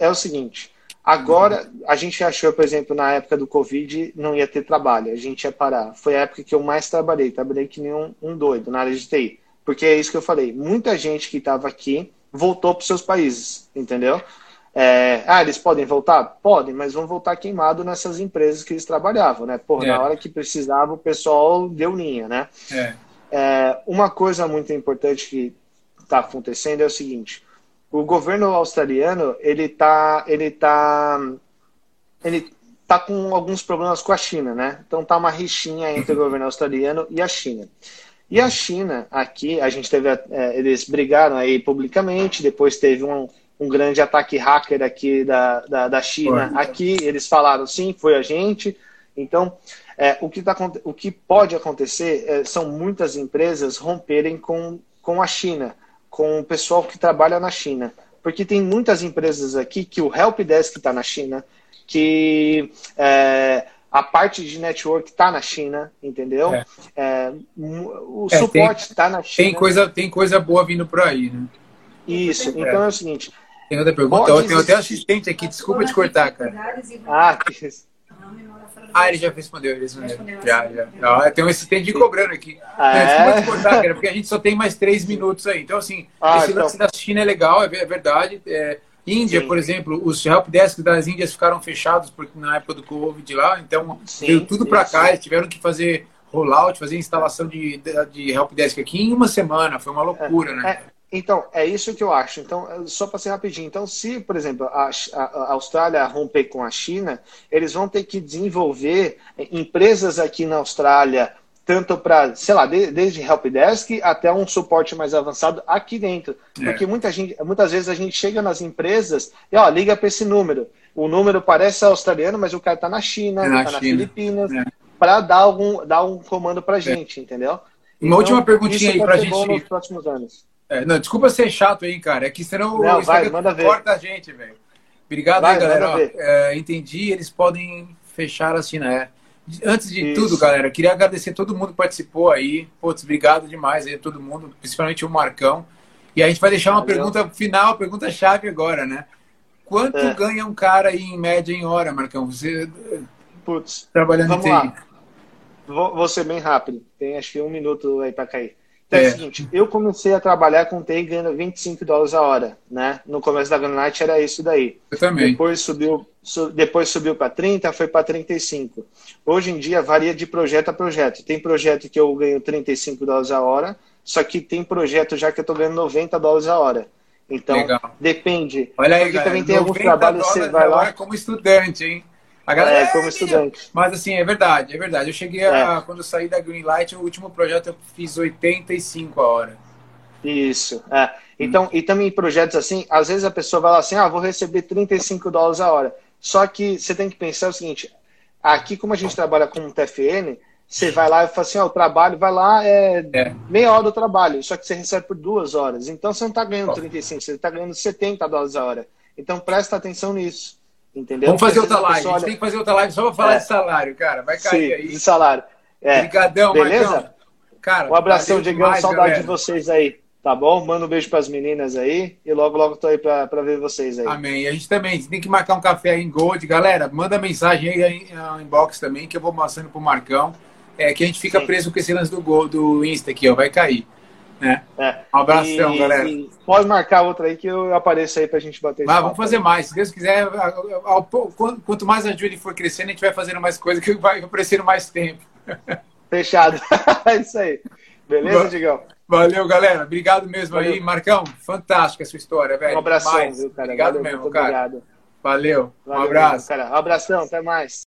É o seguinte, Agora, a gente achou, por exemplo, na época do Covid, não ia ter trabalho, a gente ia parar. Foi a época que eu mais trabalhei, trabalhei que nem um, um doido na área de TI. Porque é isso que eu falei, muita gente que estava aqui voltou para seus países, entendeu? É, ah, eles podem voltar? Podem, mas vão voltar queimado nessas empresas que eles trabalhavam, né? Porra, é. na hora que precisava, o pessoal deu linha, né? É. É, uma coisa muito importante que está acontecendo é o seguinte: o governo australiano ele está ele tá, ele tá com alguns problemas com a China, né? Então tá uma rixinha entre o governo australiano e a China. E a China aqui, a gente teve, é, eles brigaram aí publicamente, depois teve um, um grande ataque hacker aqui da, da, da China foi. aqui, eles falaram sim, foi a gente. Então, é, o, que tá, o que pode acontecer é, são muitas empresas romperem com, com a China com o pessoal que trabalha na China. Porque tem muitas empresas aqui que o helpdesk está na China, que é, a parte de network está na China, entendeu? É. É, o é, suporte está na China. Tem coisa, tem coisa boa vindo por aí, né? Isso, então é o seguinte. Tem outra pergunta? Eu tenho até assistente aqui, desculpa te cortar, cara. Ah, que ah, ele já respondeu, ele respondeu. Já, já. já. Tem um assistente cobrando aqui. Ah, é? Desculpa cortar, cara, porque a gente só tem mais três minutos aí. Então, assim, ah, esse então... lance da China é legal, é, é verdade. É, Índia, Sim. por exemplo, os helpdesks das Índias ficaram fechados porque, na época do Covid lá, então Sim, veio tudo para cá, eles tiveram que fazer rollout, fazer instalação de, de, de helpdesk aqui em uma semana, foi uma loucura, é, né? É, então, é isso que eu acho. Então, só para ser rapidinho. Então, se, por exemplo, a, a, Austrália romper com a China, eles vão ter que desenvolver empresas aqui na Austrália, tanto para, sei lá, de, desde helpdesk até um suporte mais avançado aqui dentro. É. Porque muita gente, muitas vezes a gente chega nas empresas e, ó, liga para esse número. O número parece australiano, mas o cara está na China, está é na, tá Filipinas, é. para dar, algum, dar um comando para é. gente, entendeu? Uma então, última perguntinha aí para a gente. Nos próximos anos. É, não, desculpa ser chato aí, cara. É que senão não, o vai, manda ver. corta a gente, velho. Obrigado vai, aí, galera. Ó, é, entendi, eles podem fechar assim, né? Antes de Isso. tudo, galera, queria agradecer todo mundo que participou aí. Putz, obrigado demais aí todo mundo, principalmente o Marcão. E a gente vai deixar uma Valeu. pergunta final, pergunta chave agora, né? Quanto é. ganha um cara aí em média em hora, Marcão? Você Putz, trabalhando vamos em TI. Lá. Vou, vou ser bem rápido. Tem acho que um minuto aí para cair. Então é. é. o seguinte, eu comecei a trabalhar com TI ganhando 25 dólares a hora, né? No começo da Greenlight era isso daí. Eu também. Depois subiu, su, depois subiu para 30, foi para 35. Hoje em dia varia de projeto a projeto. Tem projeto que eu ganho 35 dólares a hora, só que tem projeto já que eu estou ganhando 90 dólares a hora. Então, Legal. depende. Olha aí, Porque galera, também tem alguns trabalhos você vai lá como estudante, hein? A galera, é, como estudante. Mas assim, é verdade, é verdade. Eu cheguei a, é. quando eu saí da Greenlight, o último projeto eu fiz 85 a hora. Isso, é. Então, hum. e também projetos assim, às vezes a pessoa vai lá assim, ah, vou receber 35 dólares a hora. Só que você tem que pensar o seguinte, aqui como a gente trabalha com um TFN, você vai lá e fala assim, ó, o trabalho vai lá, é, é, meia hora do trabalho, só que você recebe por duas horas. Então você não está ganhando 35, você está ganhando 70 dólares a hora. Então presta atenção nisso. Entendeu? Vamos fazer outra live. A gente tem que fazer outra live só para falar é. de salário, cara. Vai cair Sim, aí. De salário. É. Obrigadão, Beleza? Marcão. Cara, um abração, Diegão. Saudade galera. de vocês aí. Tá bom? Manda um beijo para as meninas aí. E logo, logo tô aí para ver vocês aí. Amém. E a gente também tem que marcar um café aí em Gold. Galera, manda mensagem aí no inbox também, que eu vou mostrando pro Marcão. É que a gente fica Sim. preso com esse lance do, gol, do Insta aqui, ó. Vai cair. Né? É. Um abração, e, galera. E pode marcar outra aí que eu apareço aí pra gente bater Mas vamos fazer mais. Se Deus quiser, quanto mais a Julie for crescendo, a gente vai fazendo mais coisas que vai aparecendo mais tempo. Fechado. é isso aí. Beleza, Digão? Valeu, galera. Obrigado mesmo Valeu. aí. Marcão, fantástica a sua história, velho. Um abração, viu, cara? Obrigado Valeu, mesmo, cara. Obrigado. Valeu. Valeu. Um abraço. Cara. Um abração, até mais.